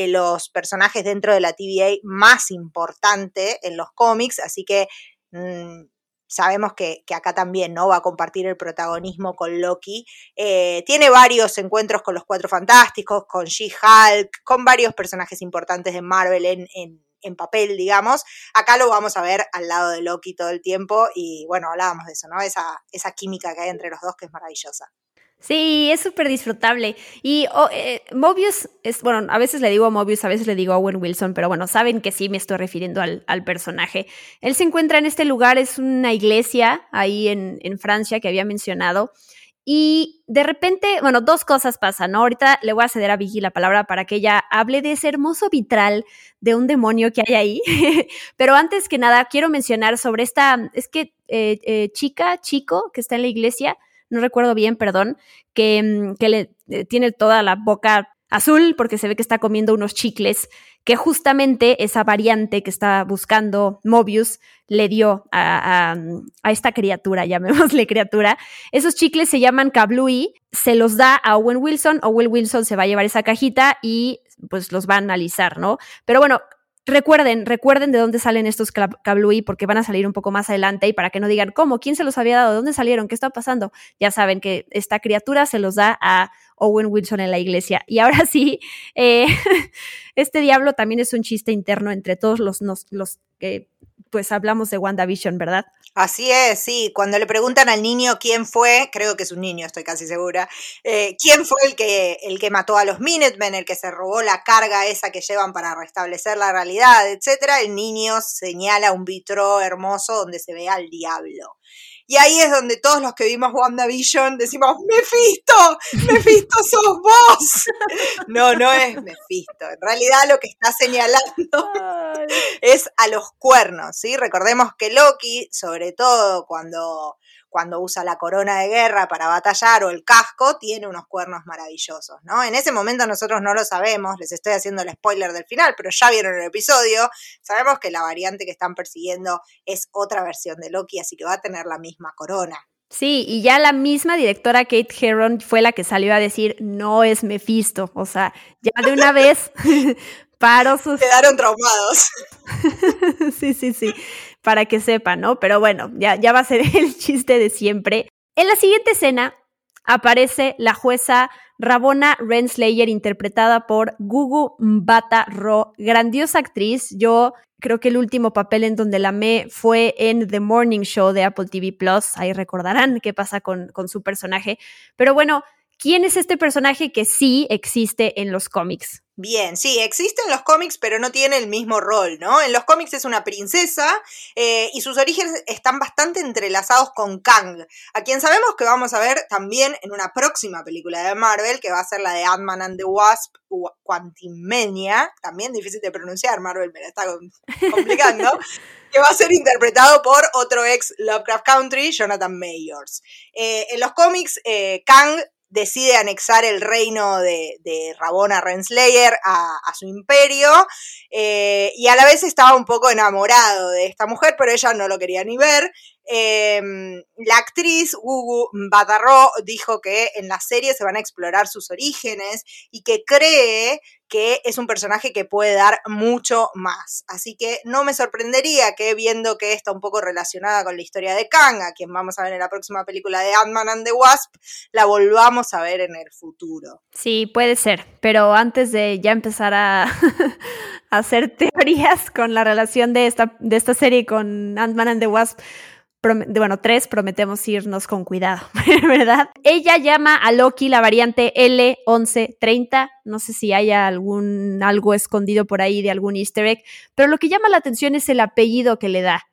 los personajes dentro de la TVA más importante en los cómics, así que mm, sabemos que, acá también no va a compartir el protagonismo con Loki. Eh, tiene varios encuentros con los Cuatro Fantásticos, con She-Hulk, con varios personajes importantes de Marvel en en papel, digamos. Acá lo vamos a ver al lado de Loki todo el tiempo y bueno, hablábamos de eso, ¿no? Esa, esa química que hay entre los dos que es maravillosa. Sí, es súper disfrutable. Y oh, Mobius es, bueno, a veces le digo Mobius, a veces le digo Owen Wilson, pero bueno, saben que sí me estoy refiriendo al, al personaje. Él se encuentra en este lugar, es una iglesia ahí en, en Francia que había mencionado. Y de repente, bueno, dos cosas pasan, ¿no? Ahorita le voy a ceder a Vicky la palabra para que ella hable de ese hermoso vitral de un demonio que hay ahí. Pero antes que nada, quiero mencionar sobre esta, es que eh, eh, chica, chico que está en la iglesia, no recuerdo bien, perdón, que, mm, que le eh, tiene toda la boca azul porque se ve que está comiendo unos chicles que justamente esa variante que está buscando Mobius le dio a, esta criatura, llamémosle criatura. Esos chicles se llaman Kablooey, se los da a Owen Wilson, Owen Wilson se va a llevar esa cajita y pues los va a analizar, ¿no? Pero bueno, Recuerden, recuerden de dónde salen estos Kablooey porque van a salir un poco más adelante y para que no digan, ¿cómo? ¿Quién se los había dado? ¿Dónde salieron? ¿Qué está pasando? Ya saben que esta criatura se los da a Owen Wilson en la iglesia. Y ahora sí, eh, este diablo también es un chiste interno entre todos los, los, que pues hablamos de WandaVision, ¿verdad? Así es, sí. Cuando le preguntan al niño quién fue, creo que es un niño, estoy casi segura, eh, quién fue el que, el que mató a los Minutemen, el que se robó la carga esa que llevan para restablecer la realidad, etcétera, el niño señala un vitro hermoso donde se ve al diablo. Y ahí es donde todos los que vimos WandaVision decimos, Mephisto, Mephisto sos vos. No, no es Mephisto. En realidad lo que está señalando es a los cuernos, ¿sí? Recordemos que Loki, sobre todo cuando cuando usa la corona de guerra para batallar o el casco, tiene unos cuernos maravillosos, ¿no? En ese momento nosotros no lo sabemos, les estoy haciendo el spoiler del final, pero ya vieron el episodio, sabemos que la variante que están persiguiendo es otra versión de Loki, así que va a tener la misma corona. Sí, y ya la misma directora Kate Herron fue la que salió a decir, no es Mephisto, o sea, ya de una vez paro sus... Quedaron traumados. sí, sí, sí para que sepan, ¿no? Pero bueno, ya, ya va a ser el chiste de siempre. En la siguiente escena aparece la jueza Rabona Renslayer, interpretada por Gugu Mbata Ro, grandiosa actriz. Yo creo que el último papel en donde la amé fue en The Morning Show de Apple TV Plus. Ahí recordarán qué pasa con, con su personaje. Pero bueno, ¿quién es este personaje que sí existe en los cómics? Bien, sí, existe en los cómics, pero no tiene el mismo rol, ¿no? En los cómics es una princesa eh, y sus orígenes están bastante entrelazados con Kang, a quien sabemos que vamos a ver también en una próxima película de Marvel, que va a ser la de Ant-Man and the Wasp, Quantimania, también difícil de pronunciar, Marvel me la está complicando, que va a ser interpretado por otro ex Lovecraft Country, Jonathan Mayors. Eh, en los cómics, eh, Kang decide anexar el reino de, Rabona Renslayer a, su imperio eh, y a la vez estaba un poco enamorado de esta mujer, pero ella no lo quería ni ver. Em, la actriz Gugu Badarro dijo que en la serie se van a explorar sus orígenes y que cree que es un personaje que puede dar mucho más. Así que no me sorprendería que viendo que está un poco relacionada con la historia de Kang, a quien vamos a ver en la próxima película de Ant-Man and the Wasp, la volvamos a ver en el futuro. Sí, puede ser, pero antes de ya empezar a, hacer teorías con la relación de esta, de esta serie con Ant-Man and the Wasp, bueno, tres, prometemos irnos con cuidado, ¿verdad? Ella llama a Loki la variante L1130. No sé si haya algún algo escondido por ahí de algún easter egg, pero lo que llama la atención es el apellido que le da.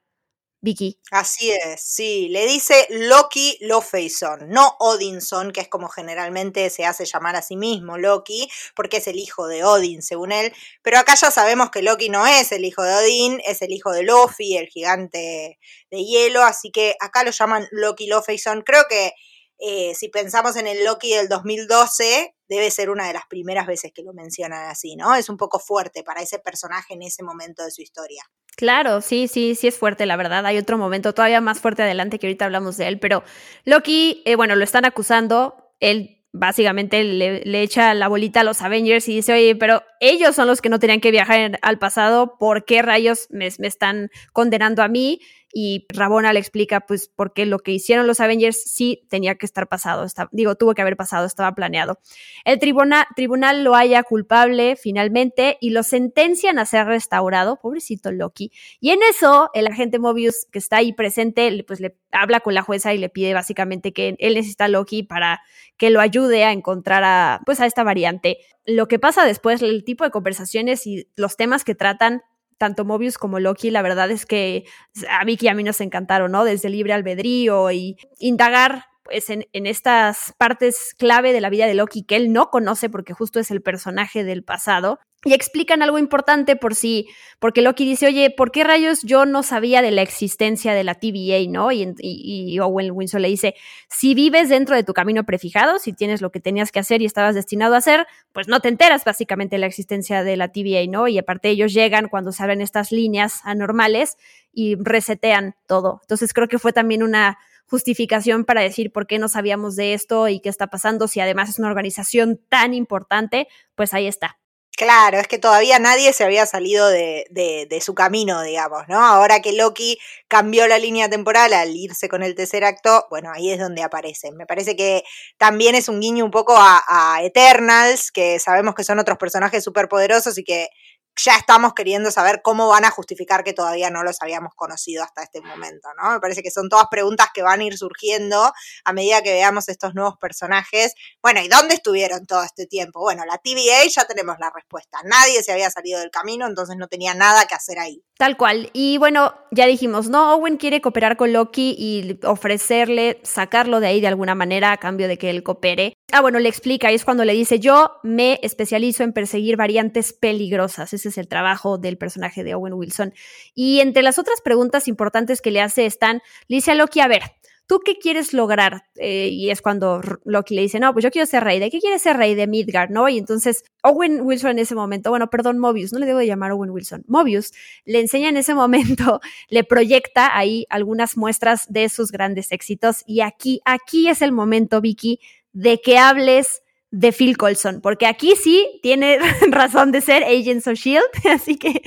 Vicky. Así es, sí, le dice Loki Lofeison, no Odinson, que es como generalmente se hace llamar a sí mismo Loki, porque es el hijo de Odin, según él. Pero acá ya sabemos que Loki no es el hijo de Odin, es el hijo de Lofi, el gigante de hielo, así que acá lo llaman Loki Lofeison. Creo que eh, si pensamos en el Loki del 2012, debe ser una de las primeras veces que lo mencionan así, ¿no? Es un poco fuerte para ese personaje en ese momento de su historia. Claro, sí, sí, sí es fuerte, la verdad. Hay otro momento todavía más fuerte adelante que ahorita hablamos de él, pero Loki, eh, bueno, lo están acusando, él básicamente le, echa la bolita a los Avengers y dice, oye, pero ellos son los que no tenían que viajar al pasado, ¿por qué rayos me, me están condenando a mí? Y Rabona le explica pues por qué lo que hicieron los Avengers sí tenía que estar pasado, digo, tuvo que haber pasado, estaba planeado. El tribuna, tribunal lo haya culpable finalmente y lo sentencian a ser restaurado, pobrecito Loki. Y en eso el agente Mobius que está ahí presente pues le habla con la jueza y le pide básicamente que él necesita a Loki para que lo ayude a encontrar a pues a esta variante. Lo que pasa después, el tipo de conversaciones y los temas que tratan tanto Mobius como Loki, la verdad es que a Vicky y a mí nos encantaron, ¿no? Desde libre albedrío y indagar pues, en, estas partes clave de la vida de Loki que él no conoce porque justo es el personaje del pasado y explican algo importante por sí, porque Loki dice, oye, ¿por qué rayos yo no sabía de la existencia de la TVA, no? Y, y, Owen Winslow le dice, si vives dentro de tu camino prefijado, si tienes lo que tenías que hacer y estabas destinado a hacer, pues no te enteras básicamente de la existencia de la TVA, ¿no? Y aparte ellos llegan cuando se abren estas líneas anormales y resetean todo. Entonces creo que fue también una justificación para decir por qué no sabíamos de esto y qué está pasando, si además es una organización tan importante, pues ahí está. Claro, es que todavía nadie se había salido de, de, su camino, digamos, ¿no? Ahora que Loki cambió la línea temporal al irse con el tercer acto, bueno, ahí es donde aparece. Me parece que también es un guiño un poco a, a Eternals, que sabemos que son otros personajes súper poderosos y que ya estamos queriendo saber cómo van a justificar que todavía no los habíamos conocido hasta este momento, ¿no? Me parece que son todas preguntas que van a ir surgiendo a medida que veamos estos nuevos personajes. Bueno, ¿y dónde estuvieron todo este tiempo? Bueno, la TVA ya tenemos la respuesta. Nadie se había salido del camino, entonces no tenía nada que hacer ahí. Tal cual. Y bueno, ya dijimos, no, Owen quiere cooperar con Loki y ofrecerle sacarlo de ahí de alguna manera a cambio de que él coopere. Ah, bueno, le explica, y es cuando le dice, yo me especializo en perseguir variantes peligrosas. Es el trabajo del personaje de Owen Wilson. Y entre las otras preguntas importantes que le hace están, le dice a Loki, a ver, ¿tú qué quieres lograr? Eh, y es cuando Loki le dice, no, pues yo quiero ser rey. ¿De qué quieres ser rey? De Midgard, ¿no? Y entonces Owen Wilson en ese momento, bueno, perdón, Mobius, no le debo de llamar Owen Wilson, Mobius le enseña en ese momento, le proyecta ahí algunas muestras de sus grandes éxitos. Y aquí, aquí es el momento, Vicky, de que hables de Phil Colson, porque aquí sí tiene razón de ser Agents of Shield, así que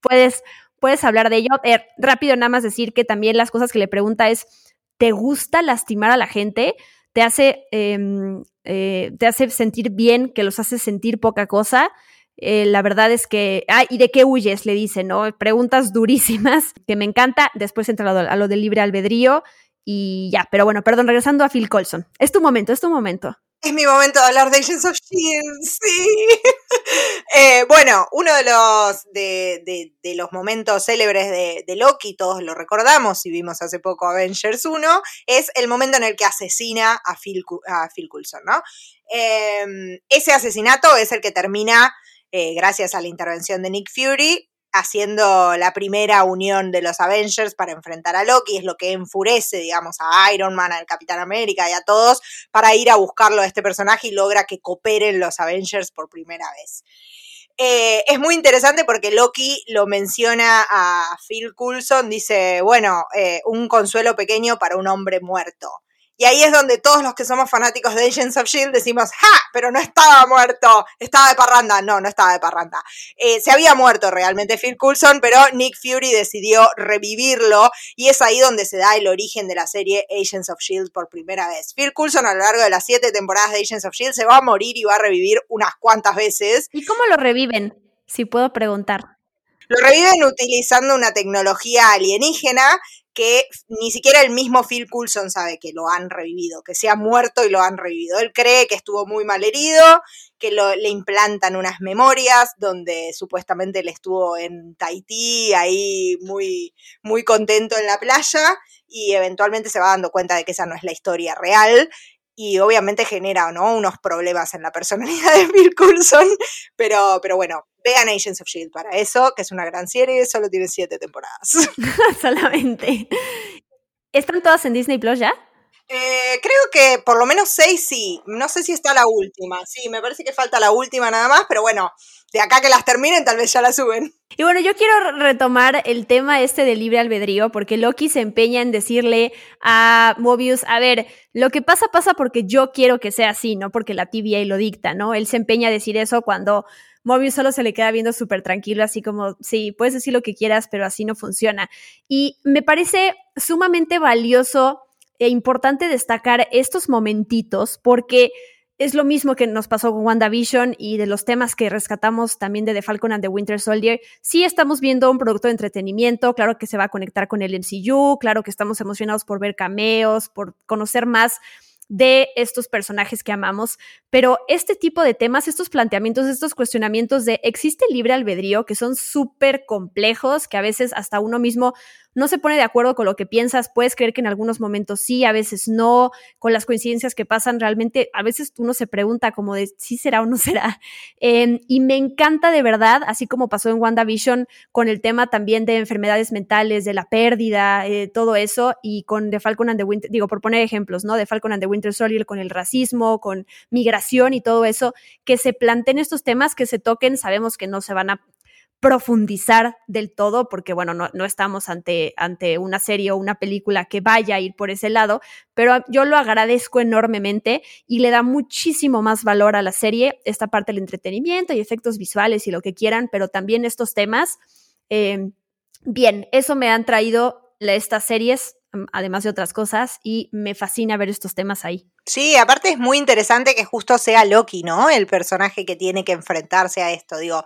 puedes, puedes hablar de ello. Rápido, nada más decir que también las cosas que le pregunta es, ¿te gusta lastimar a la gente? ¿Te hace, em, eh, te hace sentir bien, que los hace sentir poca cosa? Eh, la verdad es que, ah, ¿y de qué huyes? Le dice, ¿no? Preguntas durísimas que me encanta. Después entra a lo, a lo del libre albedrío y ya, pero bueno, perdón, regresando a Phil Colson. Es tu momento, es tu momento. Es mi momento de hablar de Agents of Shield, sí. eh, bueno, uno de los, de, de, los momentos célebres de, Loki, todos lo recordamos y vimos hace poco Avengers 1, es el momento en el que asesina a Phil, a Phil Coulson, ¿no? Eh, ese asesinato es el que termina, eh, gracias a la intervención de Nick Fury, haciendo la primera unión de los Avengers para enfrentar a Loki, es lo que enfurece, digamos, a Iron Man, al Capitán América y a todos para ir a buscarlo a este personaje y logra que cooperen los Avengers por primera vez. Eh, es muy interesante porque Loki lo menciona a Phil Coulson, dice, bueno, eh, un consuelo pequeño para un hombre muerto. Y ahí es donde todos los que somos fanáticos de Agents of Shield decimos, ¡ja! Pero no estaba muerto, estaba de parranda. No, no estaba de parranda. Eh, se había muerto realmente Phil Coulson, pero Nick Fury decidió revivirlo y es ahí donde se da el origen de la serie Agents of Shield por primera vez. Phil Coulson a lo largo de las siete temporadas de Agents of Shield se va a morir y va a revivir unas cuantas veces. ¿Y cómo lo reviven? Si puedo preguntar. Lo reviven utilizando una tecnología alienígena que ni siquiera el mismo Phil Coulson sabe que lo han revivido, que se ha muerto y lo han revivido. Él cree que estuvo muy mal herido, que le implantan unas memorias donde supuestamente él estuvo en Tahití, ahí muy, muy contento en la playa, y eventualmente se va dando cuenta de que esa no es la historia real. Y obviamente genera ¿no? unos problemas en la personalidad de Phil Coulson, pero, pero bueno, vean Agents of Shield para eso, que es una gran serie, solo tiene siete temporadas. Solamente. ¿Están todas en Disney Plus ya? Eh, creo que por lo menos seis sí. No sé si está la última. Sí, me parece que falta la última nada más, pero bueno, de acá que las terminen, tal vez ya la suben. Y bueno, yo quiero retomar el tema este de libre albedrío, porque Loki se empeña en decirle a Mobius, a ver, lo que pasa pasa porque yo quiero que sea así, no porque la TVA lo dicta, ¿no? Él se empeña a decir eso cuando Mobius solo se le queda viendo súper tranquilo, así como, sí, puedes decir lo que quieras, pero así no funciona. Y me parece sumamente valioso e importante destacar estos momentitos porque es lo mismo que nos pasó con WandaVision y de los temas que rescatamos también de The Falcon and the Winter Soldier. Sí estamos viendo un producto de entretenimiento, claro que se va a conectar con el MCU, claro que estamos emocionados por ver cameos, por conocer más de estos personajes que amamos, pero este tipo de temas, estos planteamientos, estos cuestionamientos de existe libre albedrío, que son súper complejos, que a veces hasta uno mismo no se pone de acuerdo con lo que piensas, puedes creer que en algunos momentos sí, a veces no, con las coincidencias que pasan, realmente a veces uno se pregunta como de si será o no será. Eh, y me encanta de verdad, así como pasó en WandaVision, con el tema también de enfermedades mentales, de la pérdida, eh, todo eso, y con The Falcon and the Winter, digo, por poner ejemplos, ¿no? The Falcon and the Winter Soldier, con el racismo, con migración y todo eso, que se planteen estos temas, que se toquen, sabemos que no se van a profundizar del todo, porque bueno, no, no, estamos ante, ante una serie o una película que vaya a ir por ese lado, pero yo lo agradezco enormemente y le da muchísimo más valor a la serie, esta parte del entretenimiento y efectos visuales y lo que quieran, pero también estos temas. Eh, bien, eso me han traído estas series además de otras cosas, y me fascina ver estos temas ahí. Sí, aparte es muy interesante que justo sea Loki, ¿no? El personaje que tiene que enfrentarse a esto. Digo,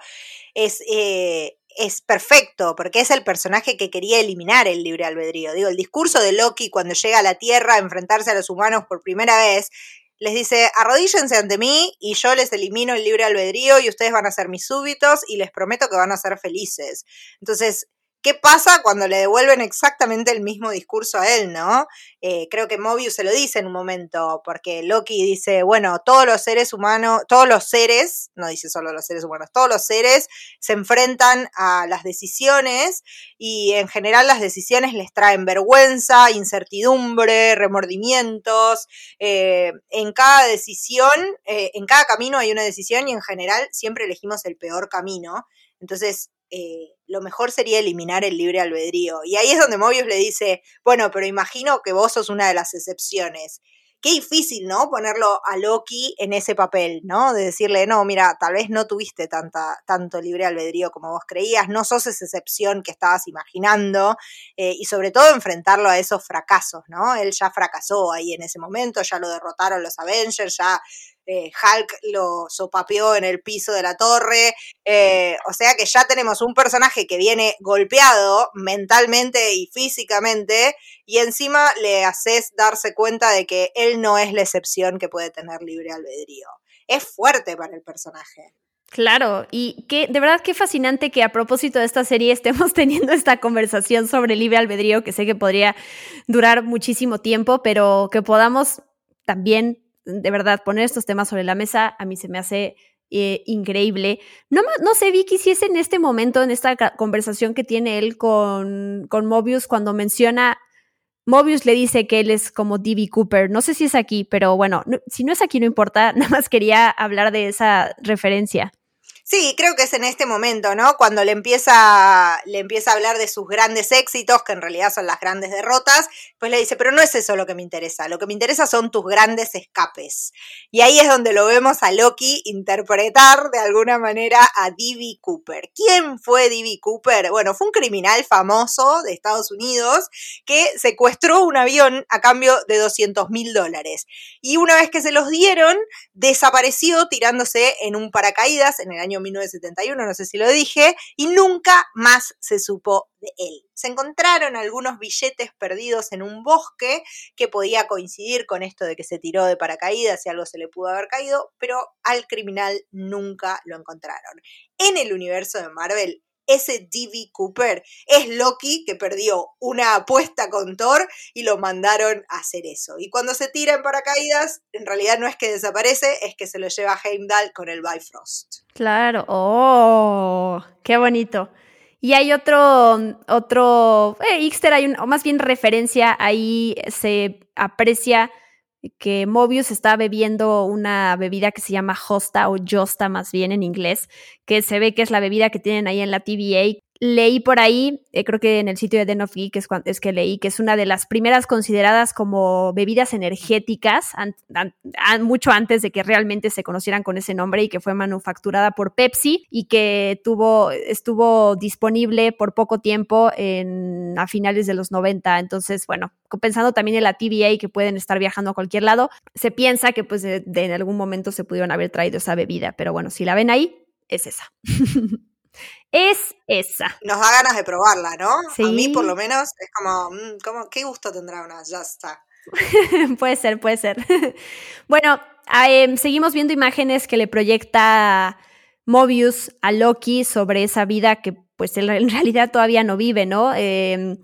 es, eh, es perfecto, porque es el personaje que quería eliminar el libre albedrío. Digo, el discurso de Loki cuando llega a la Tierra a enfrentarse a los humanos por primera vez, les dice, arrodíllense ante mí y yo les elimino el libre albedrío y ustedes van a ser mis súbitos y les prometo que van a ser felices. Entonces, ¿Qué pasa cuando le devuelven exactamente el mismo discurso a él, no? Eh, creo que Mobius se lo dice en un momento, porque Loki dice, bueno, todos los seres humanos, todos los seres, no dice solo los seres humanos, todos los seres se enfrentan a las decisiones y en general las decisiones les traen vergüenza, incertidumbre, remordimientos. Eh, en cada decisión, eh, en cada camino hay una decisión y en general siempre elegimos el peor camino. Entonces, eh, lo mejor sería eliminar el libre albedrío. Y ahí es donde Mobius le dice, bueno, pero imagino que vos sos una de las excepciones. Qué difícil, ¿no? Ponerlo a Loki en ese papel, ¿no? De decirle, no, mira, tal vez no tuviste tanta, tanto libre albedrío como vos creías, no sos esa excepción que estabas imaginando, eh, y sobre todo enfrentarlo a esos fracasos, ¿no? Él ya fracasó ahí en ese momento, ya lo derrotaron los Avengers, ya eh, Hulk lo sopapeó en el piso de la torre, eh, o sea que ya tenemos un personaje que viene golpeado mentalmente y físicamente y encima le haces darse cuenta de que él no es la excepción que puede tener libre albedrío. Es fuerte para el personaje. Claro, y que de verdad qué fascinante que a propósito de esta serie estemos teniendo esta conversación sobre libre albedrío, que sé que podría durar muchísimo tiempo, pero que podamos también de verdad, poner estos temas sobre la mesa a mí se me hace eh, increíble. No, no sé, Vicky, si es en este momento, en esta conversación que tiene él con, con Mobius, cuando menciona, Mobius le dice que él es como D.B. Cooper. No sé si es aquí, pero bueno, si no es aquí no importa, nada más quería hablar de esa referencia. Sí, creo que es en este momento, ¿no? Cuando le empieza, le empieza a hablar de sus grandes éxitos, que en realidad son las grandes derrotas, pues le dice, pero no es eso lo que me interesa, lo que me interesa son tus grandes escapes. Y ahí es donde lo vemos a Loki interpretar de alguna manera a D.B. Cooper. ¿Quién fue D.B. Cooper? Bueno, fue un criminal famoso de Estados Unidos que secuestró un avión a cambio de 200 mil dólares. Y una vez que se los dieron, desapareció tirándose en un paracaídas en el año 1971, no sé si lo dije, y nunca más se supo de él. Se encontraron algunos billetes perdidos en un bosque que podía coincidir con esto de que se tiró de paracaídas y algo se le pudo haber caído, pero al criminal nunca lo encontraron. En el universo de Marvel, ese D.B. Cooper es Loki que perdió una apuesta con Thor y lo mandaron a hacer eso. Y cuando se tira en paracaídas, en realidad no es que desaparece, es que se lo lleva Heimdall con el Bifrost. Claro, oh, qué bonito. Y hay otro, otro, eh, Ixter, hay un, o más bien referencia, ahí se aprecia que Mobius está bebiendo una bebida que se llama Hosta o Josta más bien en inglés, que se ve que es la bebida que tienen ahí en la TVA Leí por ahí, eh, creo que en el sitio de Den of Geek es, es, que leí que es una de las primeras consideradas como bebidas energéticas, mucho antes de que realmente se conocieran con ese nombre y que fue manufacturada por Pepsi y que tuvo, estuvo disponible por poco tiempo en, a finales de los 90. Entonces, bueno, pensando también en la TVA que pueden estar viajando a cualquier lado, se piensa que pues en algún momento se pudieron haber traído esa bebida, pero bueno, si la ven ahí, es esa. es esa. Nos da ganas de probarla, ¿no? A mí por lo menos es como, mm, como ¿qué gusto tendrá una Ya está. puede ser, puede ser. bueno, em, seguimos viendo imágenes que le proyecta Mobius a Loki sobre esa vida que pues en realidad todavía no vive, ¿no? Eh,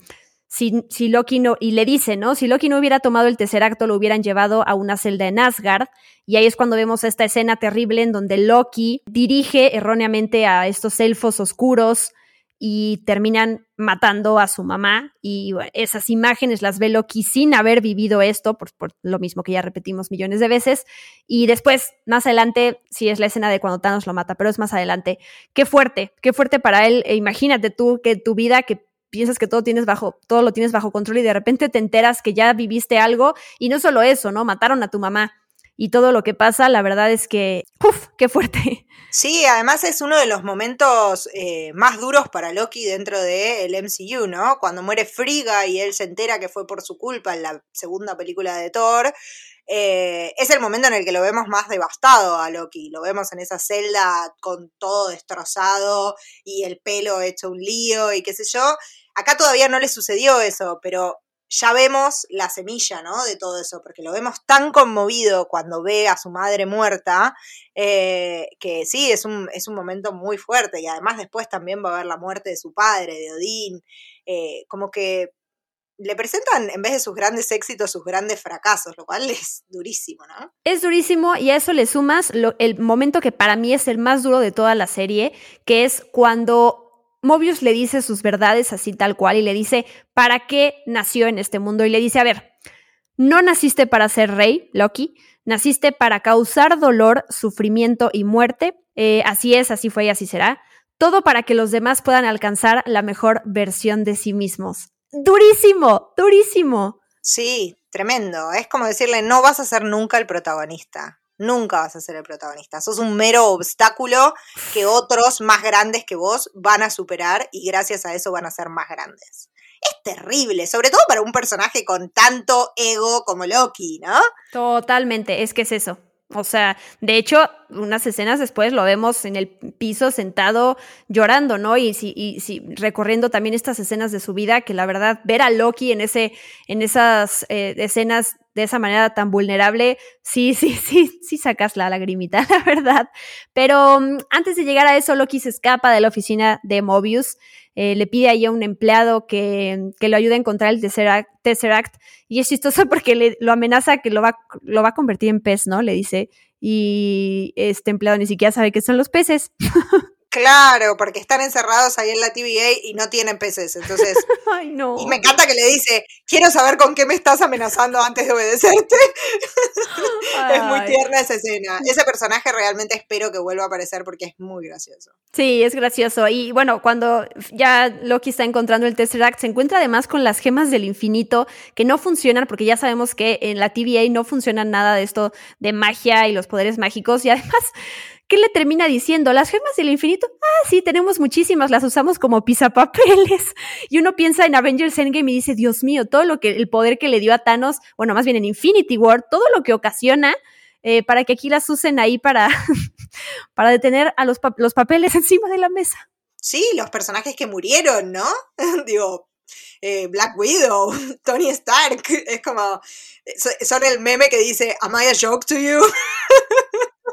si, Loki no, y le dice, ¿no? Si Loki no hubiera tomado el tercer acto, lo hubieran llevado a una celda en Asgard. Y ahí es cuando vemos esta escena terrible en donde Loki dirige erróneamente a estos elfos oscuros y terminan matando a su mamá. Y esas imágenes las ve Loki sin haber vivido esto, por, lo mismo que ya repetimos millones de veces. Y después, más adelante, sí es la escena de cuando Thanos lo mata, pero es más adelante. Qué fuerte, qué fuerte para él. E imagínate tú que tu vida, que piensas que todo tienes bajo, todo lo tienes bajo control y de repente te enteras que ya viviste algo y no solo eso, ¿no? Mataron a tu mamá. y todo lo que pasa, la verdad es que, ¡uf! ¡Qué fuerte! Sí, además es uno de los momentos eh, más duros para Loki dentro del MCU, ¿no? Cuando muere Frigga y él se entera que fue por su culpa en la segunda película de Thor. Eh, es el momento en el que lo vemos más devastado a Loki. Lo vemos en esa celda con todo destrozado y el pelo hecho un lío y qué sé yo. Acá todavía no le sucedió eso, pero ya vemos la semilla, ¿no? De todo eso, porque lo vemos tan conmovido cuando ve a su madre muerta, eh, que sí, es un, es un momento muy fuerte y además después también va a ver la muerte de su padre, de Odín, eh, como que le presentan en vez de sus grandes éxitos sus grandes fracasos, lo cual es durísimo, ¿no? Es durísimo y a eso le sumas el momento que para mí es el más duro de toda la serie, que es cuando Mobius le dice sus verdades así tal cual y le dice para qué nació en este mundo y le dice, a ver, no naciste para ser rey, Loki, naciste para causar dolor, sufrimiento y muerte. Eh, así es, así fue y así será. Todo para que los demás puedan alcanzar la mejor versión de sí mismos. Durísimo, durísimo. Sí, tremendo. Es como decirle, no vas a ser nunca el protagonista nunca vas a ser el protagonista. Sos un mero obstáculo que otros más grandes que vos van a superar y gracias a eso van a ser más grandes. Es terrible, sobre todo para un personaje con tanto ego como Loki, ¿no? Totalmente, es que es eso. O sea, de hecho, unas escenas después lo vemos en el piso sentado llorando, ¿no? Y, si, y si, recorriendo también estas escenas de su vida, que la verdad, ver a Loki en, ese, en esas eh, escenas de esa manera tan vulnerable, sí, sí, sí, sí sacas la lagrimita, la verdad. Pero mm, antes de llegar a eso, Loki se escapa de la oficina de Mobius, eh, le pide ahí a un empleado que, que, lo ayude a encontrar el Tesseract, y es chistoso porque le, lo amenaza que lo va, lo va a convertir en pez, ¿no? Le dice, y este empleado ni siquiera sabe qué son los peces. Claro, porque están encerrados ahí en la TVA y no tienen peces. Entonces. Ay, no. Y me encanta que le dice: Quiero saber con qué me estás amenazando antes de obedecerte. es muy tierna esa escena. Ese personaje realmente espero que vuelva a aparecer porque es muy gracioso. Sí, es gracioso. Y bueno, cuando ya Loki está encontrando el Tesseract, se encuentra además con las gemas del infinito que no funcionan porque ya sabemos que en la TVA no funciona nada de esto de magia y los poderes mágicos. Y además ¿Qué le termina diciendo? ¿Las gemas del infinito? Ah, sí, tenemos muchísimas, las usamos como pisapapeles. Y uno piensa en Avengers Endgame y dice, Dios mío, todo lo que, el poder que le dio a Thanos, bueno, más bien en Infinity War, todo lo que ocasiona eh, para que aquí las usen ahí para, para detener a los, los papeles encima de la mesa. Sí, los personajes que murieron, ¿no? Digo, eh, Black Widow, Tony Stark, es como, son el meme que dice, Am I a joke to you?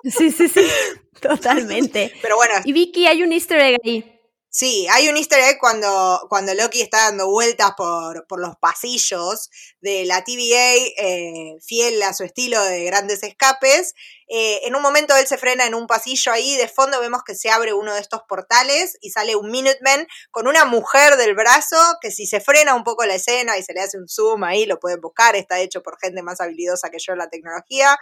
Sí, sí, sí, totalmente. Pero bueno. Y Vicky, hay un easter egg ahí. Sí, hay un easter egg cuando, cuando Loki está dando vueltas por, por los pasillos de la TVA, eh, fiel a su estilo de grandes escapes. Eh, en un momento él se frena en un pasillo ahí, de fondo vemos que se abre uno de estos portales y sale un Minuteman con una mujer del brazo que si se frena un poco la escena y se le hace un zoom ahí, lo pueden buscar, está hecho por gente más habilidosa que yo en la tecnología,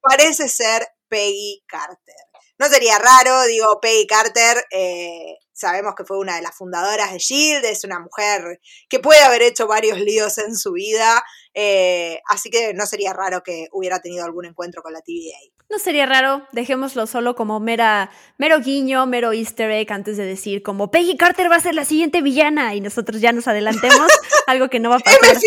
parece ser Peggy Carter. No sería raro, digo, Peggy Carter, eh, sabemos que fue una de las fundadoras de Shield, es una mujer que puede haber hecho varios líos en su vida, eh, así que no sería raro que hubiera tenido algún encuentro con la TVA. No sería raro, dejémoslo solo como mera, mero guiño, mero easter egg antes de decir como Peggy Carter va a ser la siguiente villana y nosotros ya nos adelantemos, algo que no va a pasar.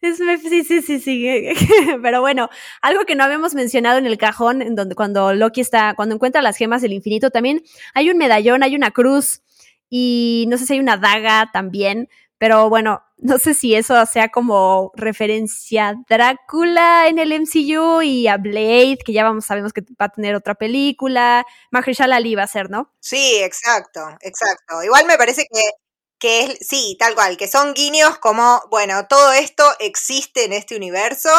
Es, sí, sí, sí, sí. Pero bueno, algo que no habíamos mencionado en el cajón, en donde cuando Loki está, cuando encuentra las gemas del infinito, también hay un medallón, hay una cruz y no sé si hay una daga también. Pero bueno, no sé si eso sea como referencia a Drácula en el MCU y a Blade, que ya vamos, sabemos que va a tener otra película. Mahershala Ali va a ser, ¿no? Sí, exacto, exacto. Igual me parece que que es, sí, tal cual, que son guiños como, bueno, todo esto existe en este universo,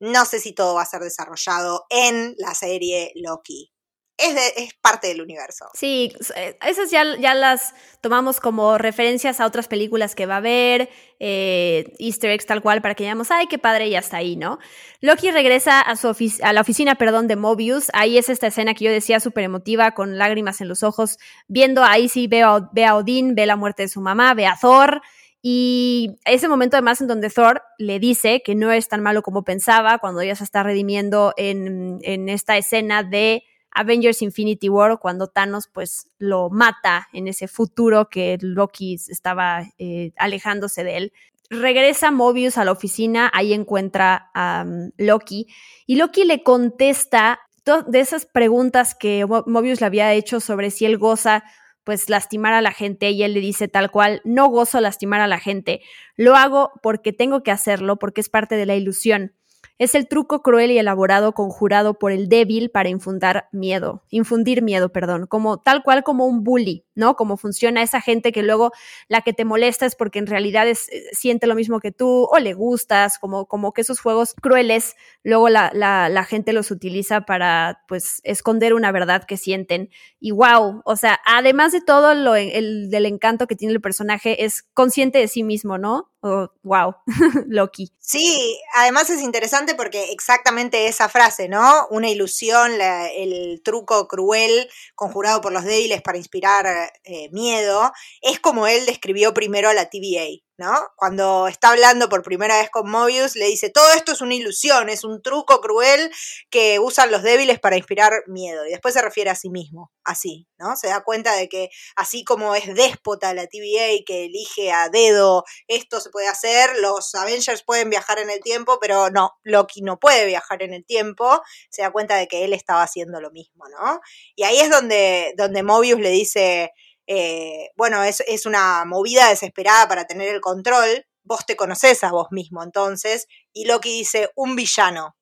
no sé si todo va a ser desarrollado en la serie Loki es, parte del universo. Sí, eh, esas ya, ya, las tomamos como referencias a otras películas que va a haber, eh, easter eggs tal cual, para que digamos, ay, qué padre, ya está ahí, ¿no? Loki regresa a, su a la oficina, perdón, de Mobius, ahí es esta escena que yo decía súper emotiva, con lágrimas en los ojos, viendo, ahí sí ve a, ve a Odín, ve la muerte de su mamá, ve a Thor, Y ese momento además en donde Thor le dice que no es tan malo como pensaba cuando ella se está redimiendo en, en esta escena de Avengers Infinity War, cuando Thanos pues lo mata en ese futuro que Loki estaba eh, alejándose de él. Regresa Mobius a la oficina, ahí encuentra a um, Loki y Loki le contesta de esas preguntas que Mobius le había hecho sobre si él goza pues lastimar a la gente y él le dice tal cual, no gozo lastimar a la gente, lo hago porque tengo que hacerlo, porque es parte de la ilusión. Es el truco cruel y elaborado conjurado por el débil para infundar miedo, infundir miedo, perdón, como tal cual como un bully, ¿no? Como funciona esa gente que luego la que te molesta es porque en realidad es, eh, siente lo mismo que tú o le gustas, como, como que esos juegos crueles, luego la, la, la gente los utiliza para pues esconder una verdad que sienten. Y wow, o sea, además de todo lo el, del encanto que tiene el personaje, es consciente de sí mismo, ¿no? Oh, wow, Loki. Sí, además es interesante porque exactamente esa frase, ¿no? Una ilusión, el truco cruel conjurado por los débiles para inspirar eh, miedo, es como él describió primero a la TVA. ¿No? Cuando está hablando por primera vez con Mobius, le dice, todo esto es una ilusión, es un truco cruel que usan los débiles para inspirar miedo. Y después se refiere a sí mismo, así, ¿no? Se da cuenta de que así como es déspota la TVA que elige a dedo, esto se puede hacer, los Avengers pueden viajar en el tiempo, pero no, Loki no puede viajar en el tiempo, se da cuenta de que él estaba haciendo lo mismo, ¿no? Y ahí es donde, donde Mobius le dice, eh, bueno, es, es una movida desesperada para tener el control, vos te conoces a vos mismo entonces, y Loki dice, un villano.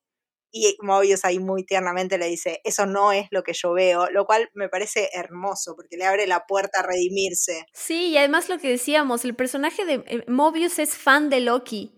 Y Mobius ahí muy tiernamente le dice, eso no es lo que yo veo, lo cual me parece hermoso porque le abre la puerta a redimirse. Sí, y además lo que decíamos, el personaje de eh, Mobius es fan de Loki.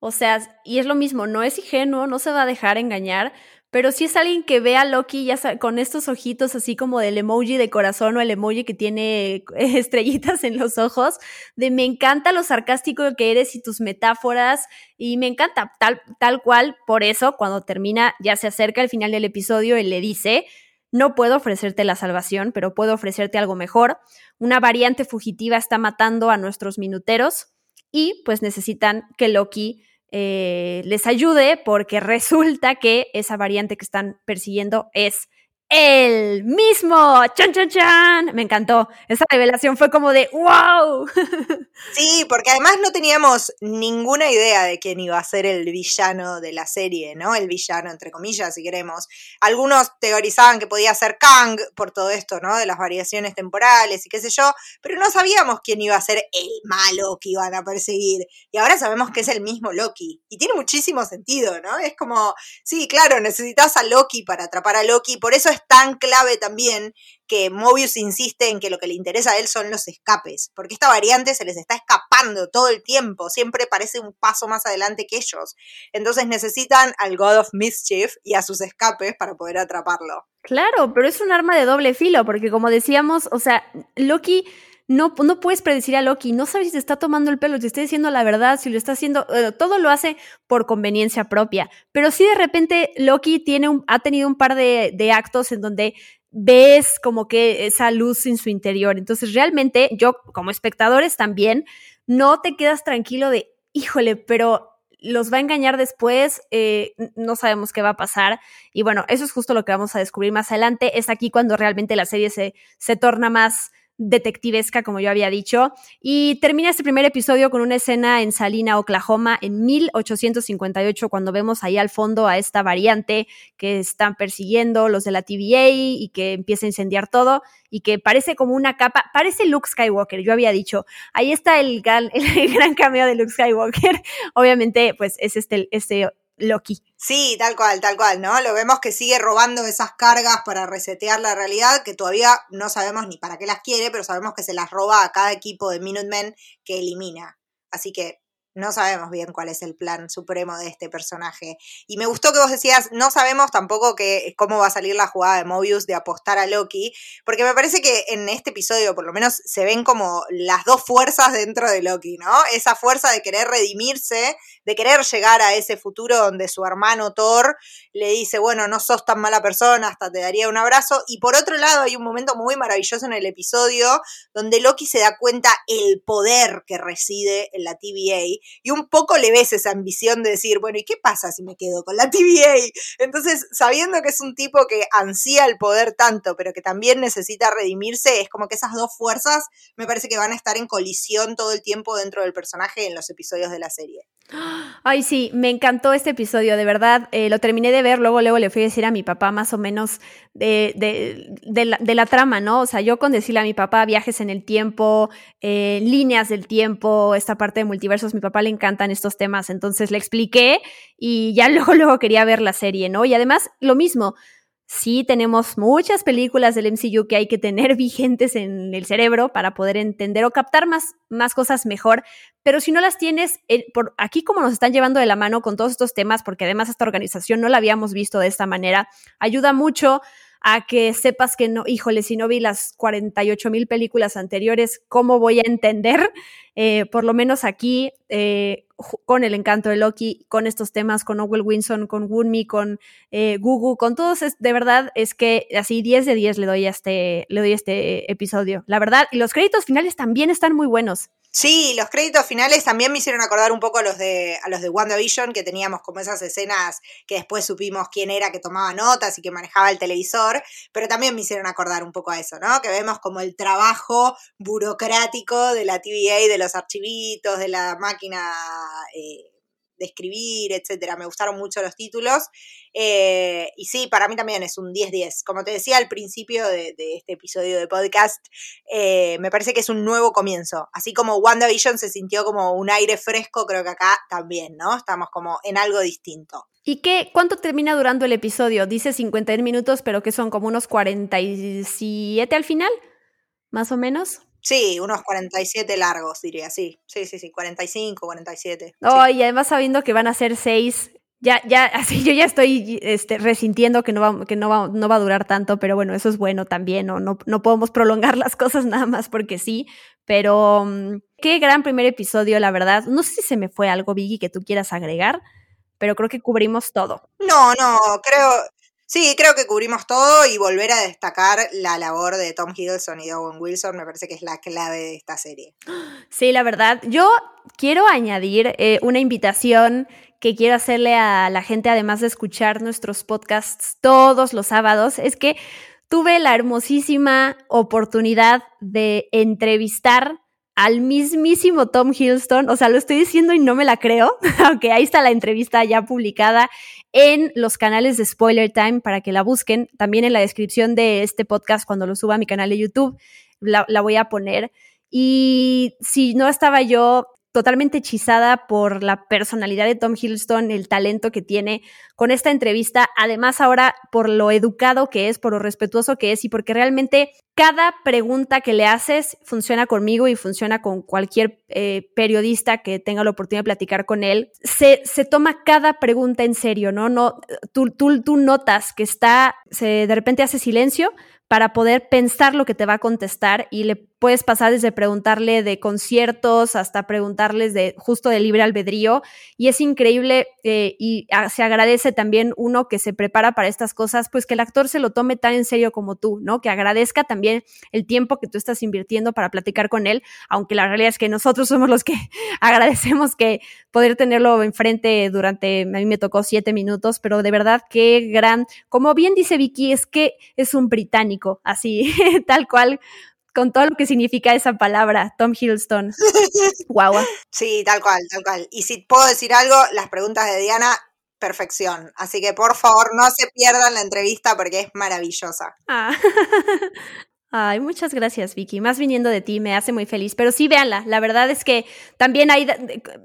O sea, y es lo mismo, no es ingenuo, no se va a dejar engañar, pero si es alguien que ve a Loki ya con estos ojitos así como del emoji de corazón o el emoji que tiene estrellitas en los ojos, de me encanta lo sarcástico que eres y tus metáforas y me encanta tal, tal cual, por eso cuando termina, ya se acerca al final del episodio, él le dice, no puedo ofrecerte la salvación, pero puedo ofrecerte algo mejor. Una variante fugitiva está matando a nuestros minuteros y pues necesitan que Loki eh, les ayude porque resulta que esa variante que están persiguiendo es el mismo. ¡Chan, chan, chan! Me encantó. Esa revelación fue como de ¡wow! Sí, porque además no teníamos ninguna idea de quién iba a ser el villano de la serie, ¿no? El villano, entre comillas, si queremos. Algunos teorizaban que podía ser Kang por todo esto, ¿no? De las variaciones temporales y qué sé yo, pero no sabíamos quién iba a ser el malo que iban a perseguir. Y ahora sabemos que es el mismo Loki. Y tiene muchísimo sentido, ¿no? Es como, sí, claro, necesitas a Loki para atrapar a Loki, por eso es tan clave también que Mobius insiste en que lo que le interesa a él son los escapes, porque esta variante se les está escapando todo el tiempo, siempre parece un paso más adelante que ellos. Entonces necesitan al God of Mischief y a sus escapes para poder atraparlo. Claro, pero es un arma de doble filo, porque como decíamos, o sea, Loki no, no puedes predecir a Loki, no sabes si te está tomando el pelo, si está diciendo la verdad, si lo está haciendo, todo lo hace por conveniencia propia, pero si de repente Loki tiene un, ha tenido un par de, de actos en donde ves como que esa luz en su interior, entonces realmente yo como espectadores también, no te quedas tranquilo de, híjole, pero los va a engañar después, eh, no sabemos qué va a pasar. Y bueno, eso es justo lo que vamos a descubrir más adelante. Es aquí cuando realmente la serie se, se torna más detectivesca, como yo había dicho. Y termina este primer episodio con una escena en Salina, Oklahoma, en 1858, cuando vemos ahí al fondo a esta variante que están persiguiendo los de la TVA y que empieza a incendiar todo y que parece como una capa, parece Luke Skywalker, yo había dicho. Ahí está el gran, cameo de Luke Skywalker. Obviamente, pues es este, este Loki. Sí, tal cual, tal cual, ¿no? Lo vemos que sigue robando esas cargas para resetear la realidad, que todavía no sabemos ni para qué las quiere, pero sabemos que se las roba a cada equipo de Minutemen que elimina. Así que no sabemos bien cuál es el plan supremo de este personaje. Y me gustó que vos decías, no sabemos tampoco que, cómo va a salir la jugada de Mobius de apostar a Loki, porque me parece que en este episodio por lo menos se ven como las dos fuerzas dentro de Loki, ¿no? Esa fuerza de querer redimirse, de querer llegar a ese futuro donde su hermano Thor le dice, bueno, no sos tan mala persona, hasta te daría un abrazo. Y por otro lado hay un momento muy maravilloso en el episodio donde Loki se da cuenta el poder que reside en la TVA y un poco le ves esa ambición de decir, bueno, ¿y qué pasa si me quedo con la TVA? Entonces, sabiendo que es un tipo que ansía el poder tanto, pero que también necesita redimirse, es como que esas dos fuerzas me parece que van a estar en colisión todo el tiempo dentro del personaje en los episodios de la serie. Ay, sí, me encantó este episodio, de verdad. Eh, lo terminé de ver, luego, luego le fui a decir a mi papá más o menos de, de, la, de, la, trama, ¿no? O sea, yo con decirle a mi papá viajes en el tiempo, eh, líneas del tiempo, esta parte de multiversos, mi papá le encantan estos temas, entonces le expliqué y ya luego, luego quería ver la serie, ¿no? Y además, lo mismo, sí tenemos muchas películas del MCU que hay que tener vigentes en el cerebro para poder entender o captar más, más cosas mejor, pero si no las tienes, eh, por aquí como nos están llevando de la mano con todos estos temas, porque además esta organización no la habíamos visto de esta manera, ayuda mucho a que sepas que no, híjole, si no vi las 48 mil películas anteriores, ¿cómo voy a entender? Eh, por lo menos aquí, eh, con el encanto de Loki, con estos temas, con Owen Winson, con Wunmi, con eh, Gugu, con todos, es, de verdad es que así 10 de 10 le doy a este, le doy a este episodio, la verdad. Y los créditos finales también están muy buenos. Sí, los créditos finales también me hicieron acordar un poco a los de a los de WandaVision, que teníamos como esas escenas que después supimos quién era que tomaba notas y que manejaba el televisor, pero también me hicieron acordar un poco a eso, ¿no? Que vemos como el trabajo burocrático de la TVA, de los archivitos, de la máquina eh, escribir, etcétera. Me gustaron mucho los títulos. Eh, y sí, para mí también es un 10-10. Como te decía al principio de, este episodio de podcast, eh, me parece que es un nuevo comienzo. Así como WandaVision se sintió como un aire fresco, creo que acá también, ¿no? Estamos como en algo distinto. ¿Y qué, cuánto termina durando el episodio? Dice 51 minutos, pero que son como unos 47 al final, más o menos. Sí, unos 47 largos, diría, sí. Sí, sí, sí, 45, 47. Oh, y además sabiendo que van a ser seis, ya, ya, así yo ya estoy este, resintiendo que no va, que no va, no va a durar tanto, pero bueno, eso es bueno también, ¿no? No, no podemos prolongar las cosas nada más porque sí, pero mm, qué gran primer episodio, la verdad. No sé si se me fue algo, Vicky, que tú quieras agregar, pero creo que cubrimos todo. No, no, creo, Sí, creo que cubrimos todo y volver a destacar la labor de Tom Hiddleston y Owen Wilson me parece que es la clave de esta serie. Sí, la verdad. Yo quiero añadir eh, una invitación que quiero hacerle a la gente, además de escuchar nuestros podcasts todos los sábados, es que tuve la hermosísima oportunidad de entrevistar al mismísimo Tom Hiddleston, o sea, lo estoy diciendo y no me la creo, aunque ahí está la entrevista ya publicada en los canales de Spoiler Time para que la busquen, también en la descripción de este podcast cuando lo suba a mi canal de YouTube, la, la voy a poner. Y si no estaba yo totalmente hechizada por la personalidad de Tom Hiddleston, el talento que tiene con esta entrevista, además ahora por lo educado que es, por lo respetuoso que es y porque realmente cada pregunta que le haces funciona conmigo y funciona con cualquier eh, periodista que tenga la oportunidad de platicar con él. Se, se toma cada pregunta en serio, ¿no? no tú, tú, tú notas que está, se, de repente hace silencio para poder pensar lo que te va a contestar y le puedes pasar desde preguntarle de conciertos hasta preguntarles de justo de libre albedrío y es increíble eh, y se agradece también uno que se prepara para estas cosas, pues que el actor se lo tome tan en serio como tú, ¿no? Que agradezca también el tiempo que tú estás invirtiendo para platicar con él, aunque la realidad es que nosotros somos los que agradecemos que poder tenerlo enfrente durante, a mí me tocó siete minutos, pero de verdad qué gran, como bien dice Vicky, es que es un británico, así, tal cual con todo lo que significa esa palabra, Tom Hiddleston. Guau. Sí, tal cual, tal cual. Y si puedo decir algo, las preguntas de Diana, perfección. Así que por favor no se pierdan la entrevista porque es maravillosa. Ah. Ay, muchas gracias, Vicky. Más viniendo de ti, me hace muy feliz. Pero sí, véanla. La verdad es que también hay,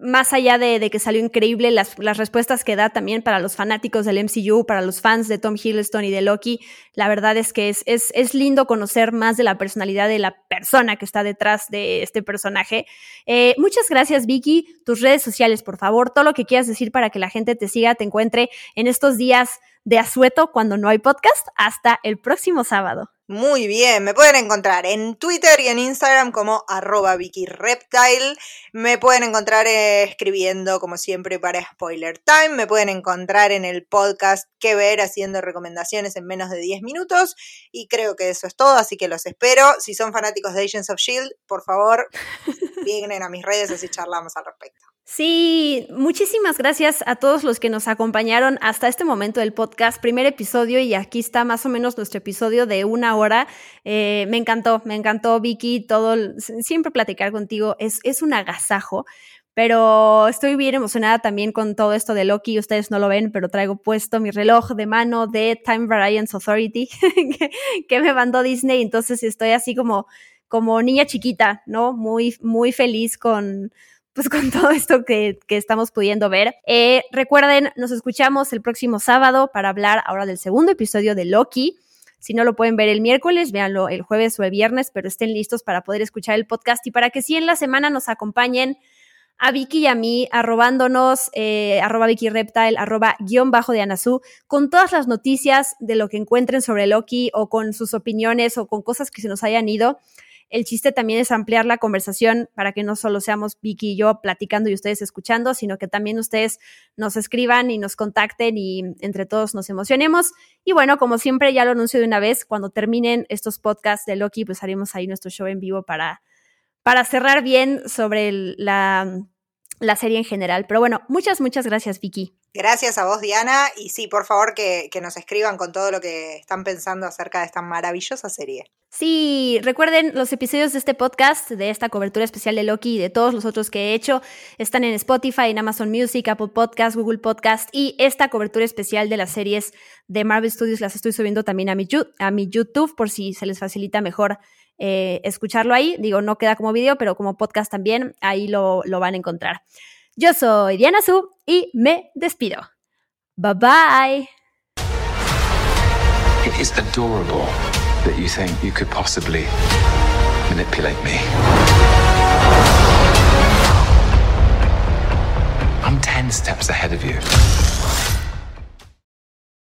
más allá de, que salió increíble, las, las, respuestas que da también para los fanáticos del MCU, para los fans de Tom Hiddleston y de Loki, la verdad es que es, es, es lindo conocer más de la personalidad de la persona que está detrás de este personaje. Eh, muchas gracias, Vicky. Tus redes sociales, por favor, todo lo que quieras decir para que la gente te siga, te encuentre en estos días de asueto cuando no hay podcast. Hasta el próximo sábado. Muy bien, me pueden encontrar en Twitter y en Instagram como arroba VickyReptile. Me pueden encontrar eh, escribiendo como siempre para Spoiler Time. Me pueden encontrar en el podcast Que Ver haciendo recomendaciones en menos de 10 minutos. Y creo que eso es todo, así que los espero. Si son fanáticos de Agents of Shield, por favor, vienen a mis redes así charlamos al respecto. Sí, muchísimas gracias a todos los que nos acompañaron hasta este momento del podcast, primer episodio y aquí está más o menos nuestro episodio de una hora. Eh, me encantó, me encantó Vicky, todo, siempre platicar contigo es, es un agasajo, pero estoy bien emocionada también con todo esto de Loki, ustedes no lo ven, pero traigo puesto mi reloj de mano de Time Variance Authority que, me mandó Disney, entonces estoy así como, como niña chiquita, ¿no? Muy, muy feliz con pues con todo esto que, estamos pudiendo ver. Eh, recuerden, nos escuchamos el próximo sábado para hablar ahora del segundo episodio de Loki. Si no lo pueden ver el miércoles, véanlo el jueves o el viernes, pero estén listos para poder escuchar el podcast y para que sí en la semana nos acompañen a Vicky y a mí, arrobándonos, eh, arroba Vicky Reptile, arroba guion bajo de Anazú, con todas las noticias de lo que encuentren sobre Loki o con sus opiniones o con cosas que se nos hayan ido. El chiste también es ampliar la conversación para que no solo seamos Vicky y yo platicando y ustedes escuchando, sino que también ustedes nos escriban y nos contacten y entre todos nos emocionemos. Y bueno, como siempre ya lo anuncio de una vez, cuando terminen estos podcasts de Loki, pues haremos ahí nuestro show en vivo para, para cerrar bien sobre la, la serie en general. Pero bueno, muchas, muchas gracias, Vicky. Gracias a vos, Diana. Y sí, por favor, que, nos escriban con todo lo que están pensando acerca de esta maravillosa serie. Sí, recuerden, los episodios de este podcast, de esta cobertura especial de Loki y de todos los otros que he hecho, están en Spotify, en Amazon Music, Apple Podcast, Google Podcast y esta cobertura especial de las series de Marvel Studios las estoy subiendo también a mi, a mi YouTube por si se les facilita mejor eh, escucharlo ahí. Digo, no queda como video, pero como podcast también, ahí lo, lo van a encontrar. Yo soy Diana Su y me despido. Bye bye. It is adorable that you think you could possibly manipulate me. I'm 10 steps ahead of you.